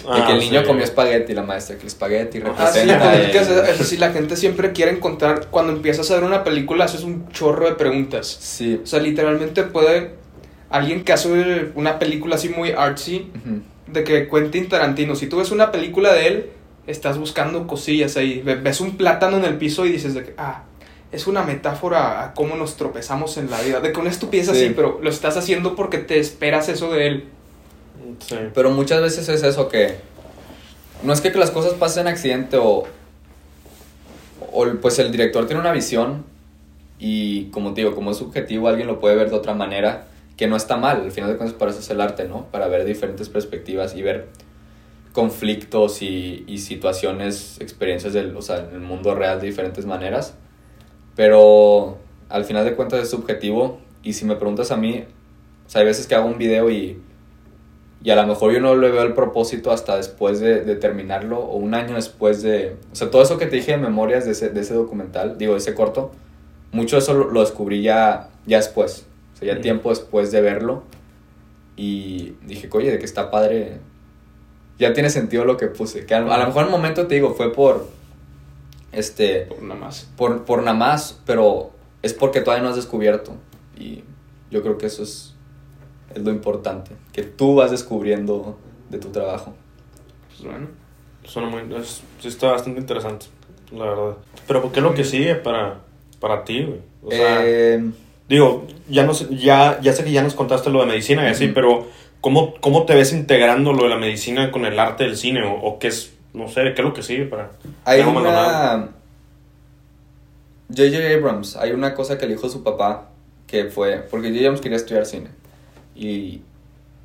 Ah, que el niño sí. comió espagueti la maestra que el espagueti Ah, sí, representa... es que el- eso- eso sí, la gente siempre quiere encontrar. Cuando empiezas a ver una película, haces un chorro de preguntas. Sí. O sea, literalmente puede. Alguien que hace una película así muy artsy, Ujú. de que Quentin Tarantino, si tú ves una película de él, estás buscando cosillas ahí. Ve- Ves un plátano en el piso y dices de que, ah, es una metáfora a cómo nos tropezamos en la vida. De que una estupidez Sí. así, pero lo estás haciendo porque te esperas eso de él. Sí. Pero muchas veces es eso que no es que las cosas pasen en accidente o, o pues el director tiene una visión y como te digo, como es subjetivo, alguien lo puede ver de otra manera, que no está mal, al final de cuentas para eso es el arte, ¿no? Para ver diferentes perspectivas y ver conflictos y, y situaciones, experiencias del, o sea, en el mundo real de diferentes maneras. Pero al final de cuentas es subjetivo y si me preguntas a mí, o sea, hay veces que hago un video y Y a lo mejor yo no le veo el propósito hasta después de, de terminarlo o un año después de... O sea, todo eso que te dije de memorias de ese, de ese documental, digo, de ese corto, mucho de eso lo, lo descubrí ya, ya después. O sea, ya Ujú. tiempo después de verlo. Y dije, oye, de que está padre. Ya tiene sentido lo que puse. Que a, a lo mejor en el momento te digo, fue por... Este Por nada más. por, por nada más, pero es porque todavía no has descubierto. Y yo creo que eso es, es lo importante, que tú vas descubriendo de tu trabajo. Pues bueno. Suena muy. es- sí, está bastante interesante, la verdad. Pero, ¿por qué lo que sigue para, para ti, güey? O sea, Eh, digo, ya, no sé, ya, ya sé que ya nos contaste lo de medicina y así, Ujú. pero ¿cómo, ¿cómo te ves integrando lo de la medicina con el arte del cine? ¿O, o qué es, no sé, qué es lo que sigue para. hay una... J.J. Abrams, hay una cosa que le dijo su papá, que fue, porque J.J. Abrams quería estudiar cine, y,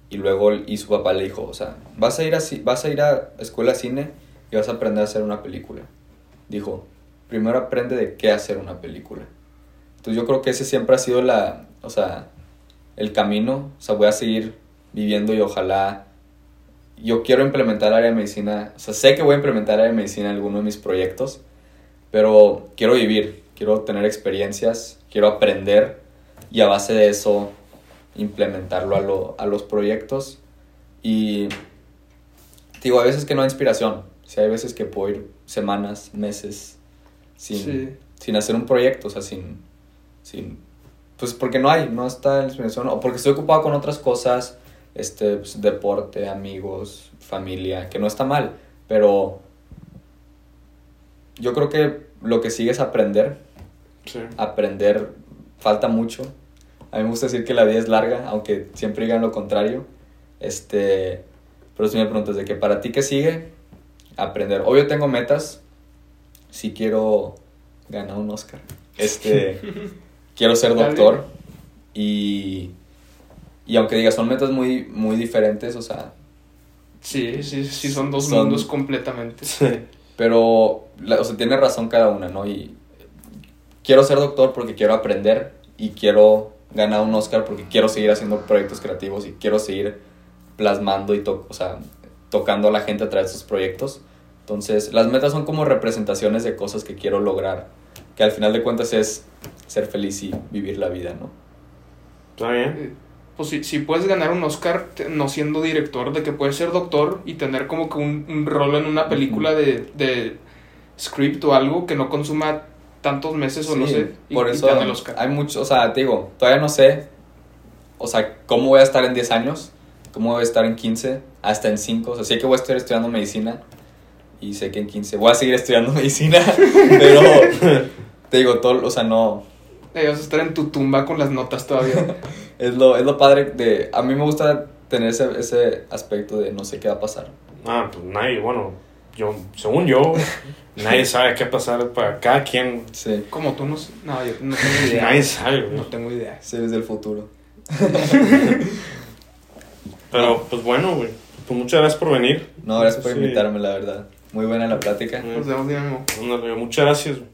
y luego, y su papá le dijo, o sea, vas a ir a, vas a, ir a escuela de cine y vas a aprender a hacer una película. Dijo, primero aprende de qué hacer una película. Entonces yo creo que ese siempre ha sido la, o sea, el camino, o sea, voy a seguir viviendo y ojalá, yo quiero implementar área de medicina, o sea, sé que voy a implementar área de medicina en alguno de mis proyectos, pero quiero vivir, quiero tener experiencias, quiero aprender y a base de eso implementarlo a, lo- a los proyectos. Y digo, hay veces que no hay inspiración, sí, hay veces que puedo ir semanas, meses sin, Sí. sin hacer un proyecto, o sea, sin, sin, pues porque no hay, no está la inspiración, o porque estoy ocupado con otras cosas, este, pues, deporte, amigos, familia, que no está mal, pero yo creo que lo que sigue es aprender, Sí. aprender falta mucho. A mí me gusta decir que la vida es larga, aunque siempre digan lo contrario. Este, pero si me preguntas de que para ti qué sigue, aprender. Obvio tengo metas. Si quiero ganar un Oscar. Este, quiero ser doctor y y aunque digas son metas muy muy diferentes, o sea, Sí, sí, sí, son dos Son- mundos completamente. Sí. Pero, la- o sea, tiene razón cada una, ¿no? Y quiero ser doctor porque quiero aprender y quiero ganar un Oscar porque quiero seguir haciendo proyectos creativos y quiero seguir plasmando y to- o sea, tocando a la gente a través de esos proyectos. Entonces, las metas son como representaciones de cosas que quiero lograr, que al final de cuentas es ser feliz y vivir la vida, ¿no? Está bien. Pues si, si puedes ganar un Oscar no siendo director, de que puedes ser doctor y tener como que un, un rol en una película de, de script o algo que no consuma tantos meses o no sé, y, por eso el Oscar. hay mucho, o sea, te digo, todavía no sé, o sea, cómo voy a estar en 10 años, cómo voy a estar en 15, hasta en 5, o sea, sé que voy a estar estudiando medicina y sé que en 15 voy a seguir estudiando medicina, pero te digo, todo, o sea, no, Eh, vas a estar en tu tumba con las notas todavía. es lo, es lo padre de, a mí me gusta tener ese, ese aspecto de no sé qué va a pasar. Ah, pues nadie, bueno, yo, según yo, nadie sabe qué pasar para cada quien. Sí, Como tú no sé. No, yo no tengo idea. Nadie sabe, güey. No tengo idea. sí, desde el futuro. Pero, pues bueno, güey. Pues muchas gracias por venir. No, gracias por Sí. invitarme, la verdad. Muy buena la plática. Nos vemos, Muchas gracias. güey.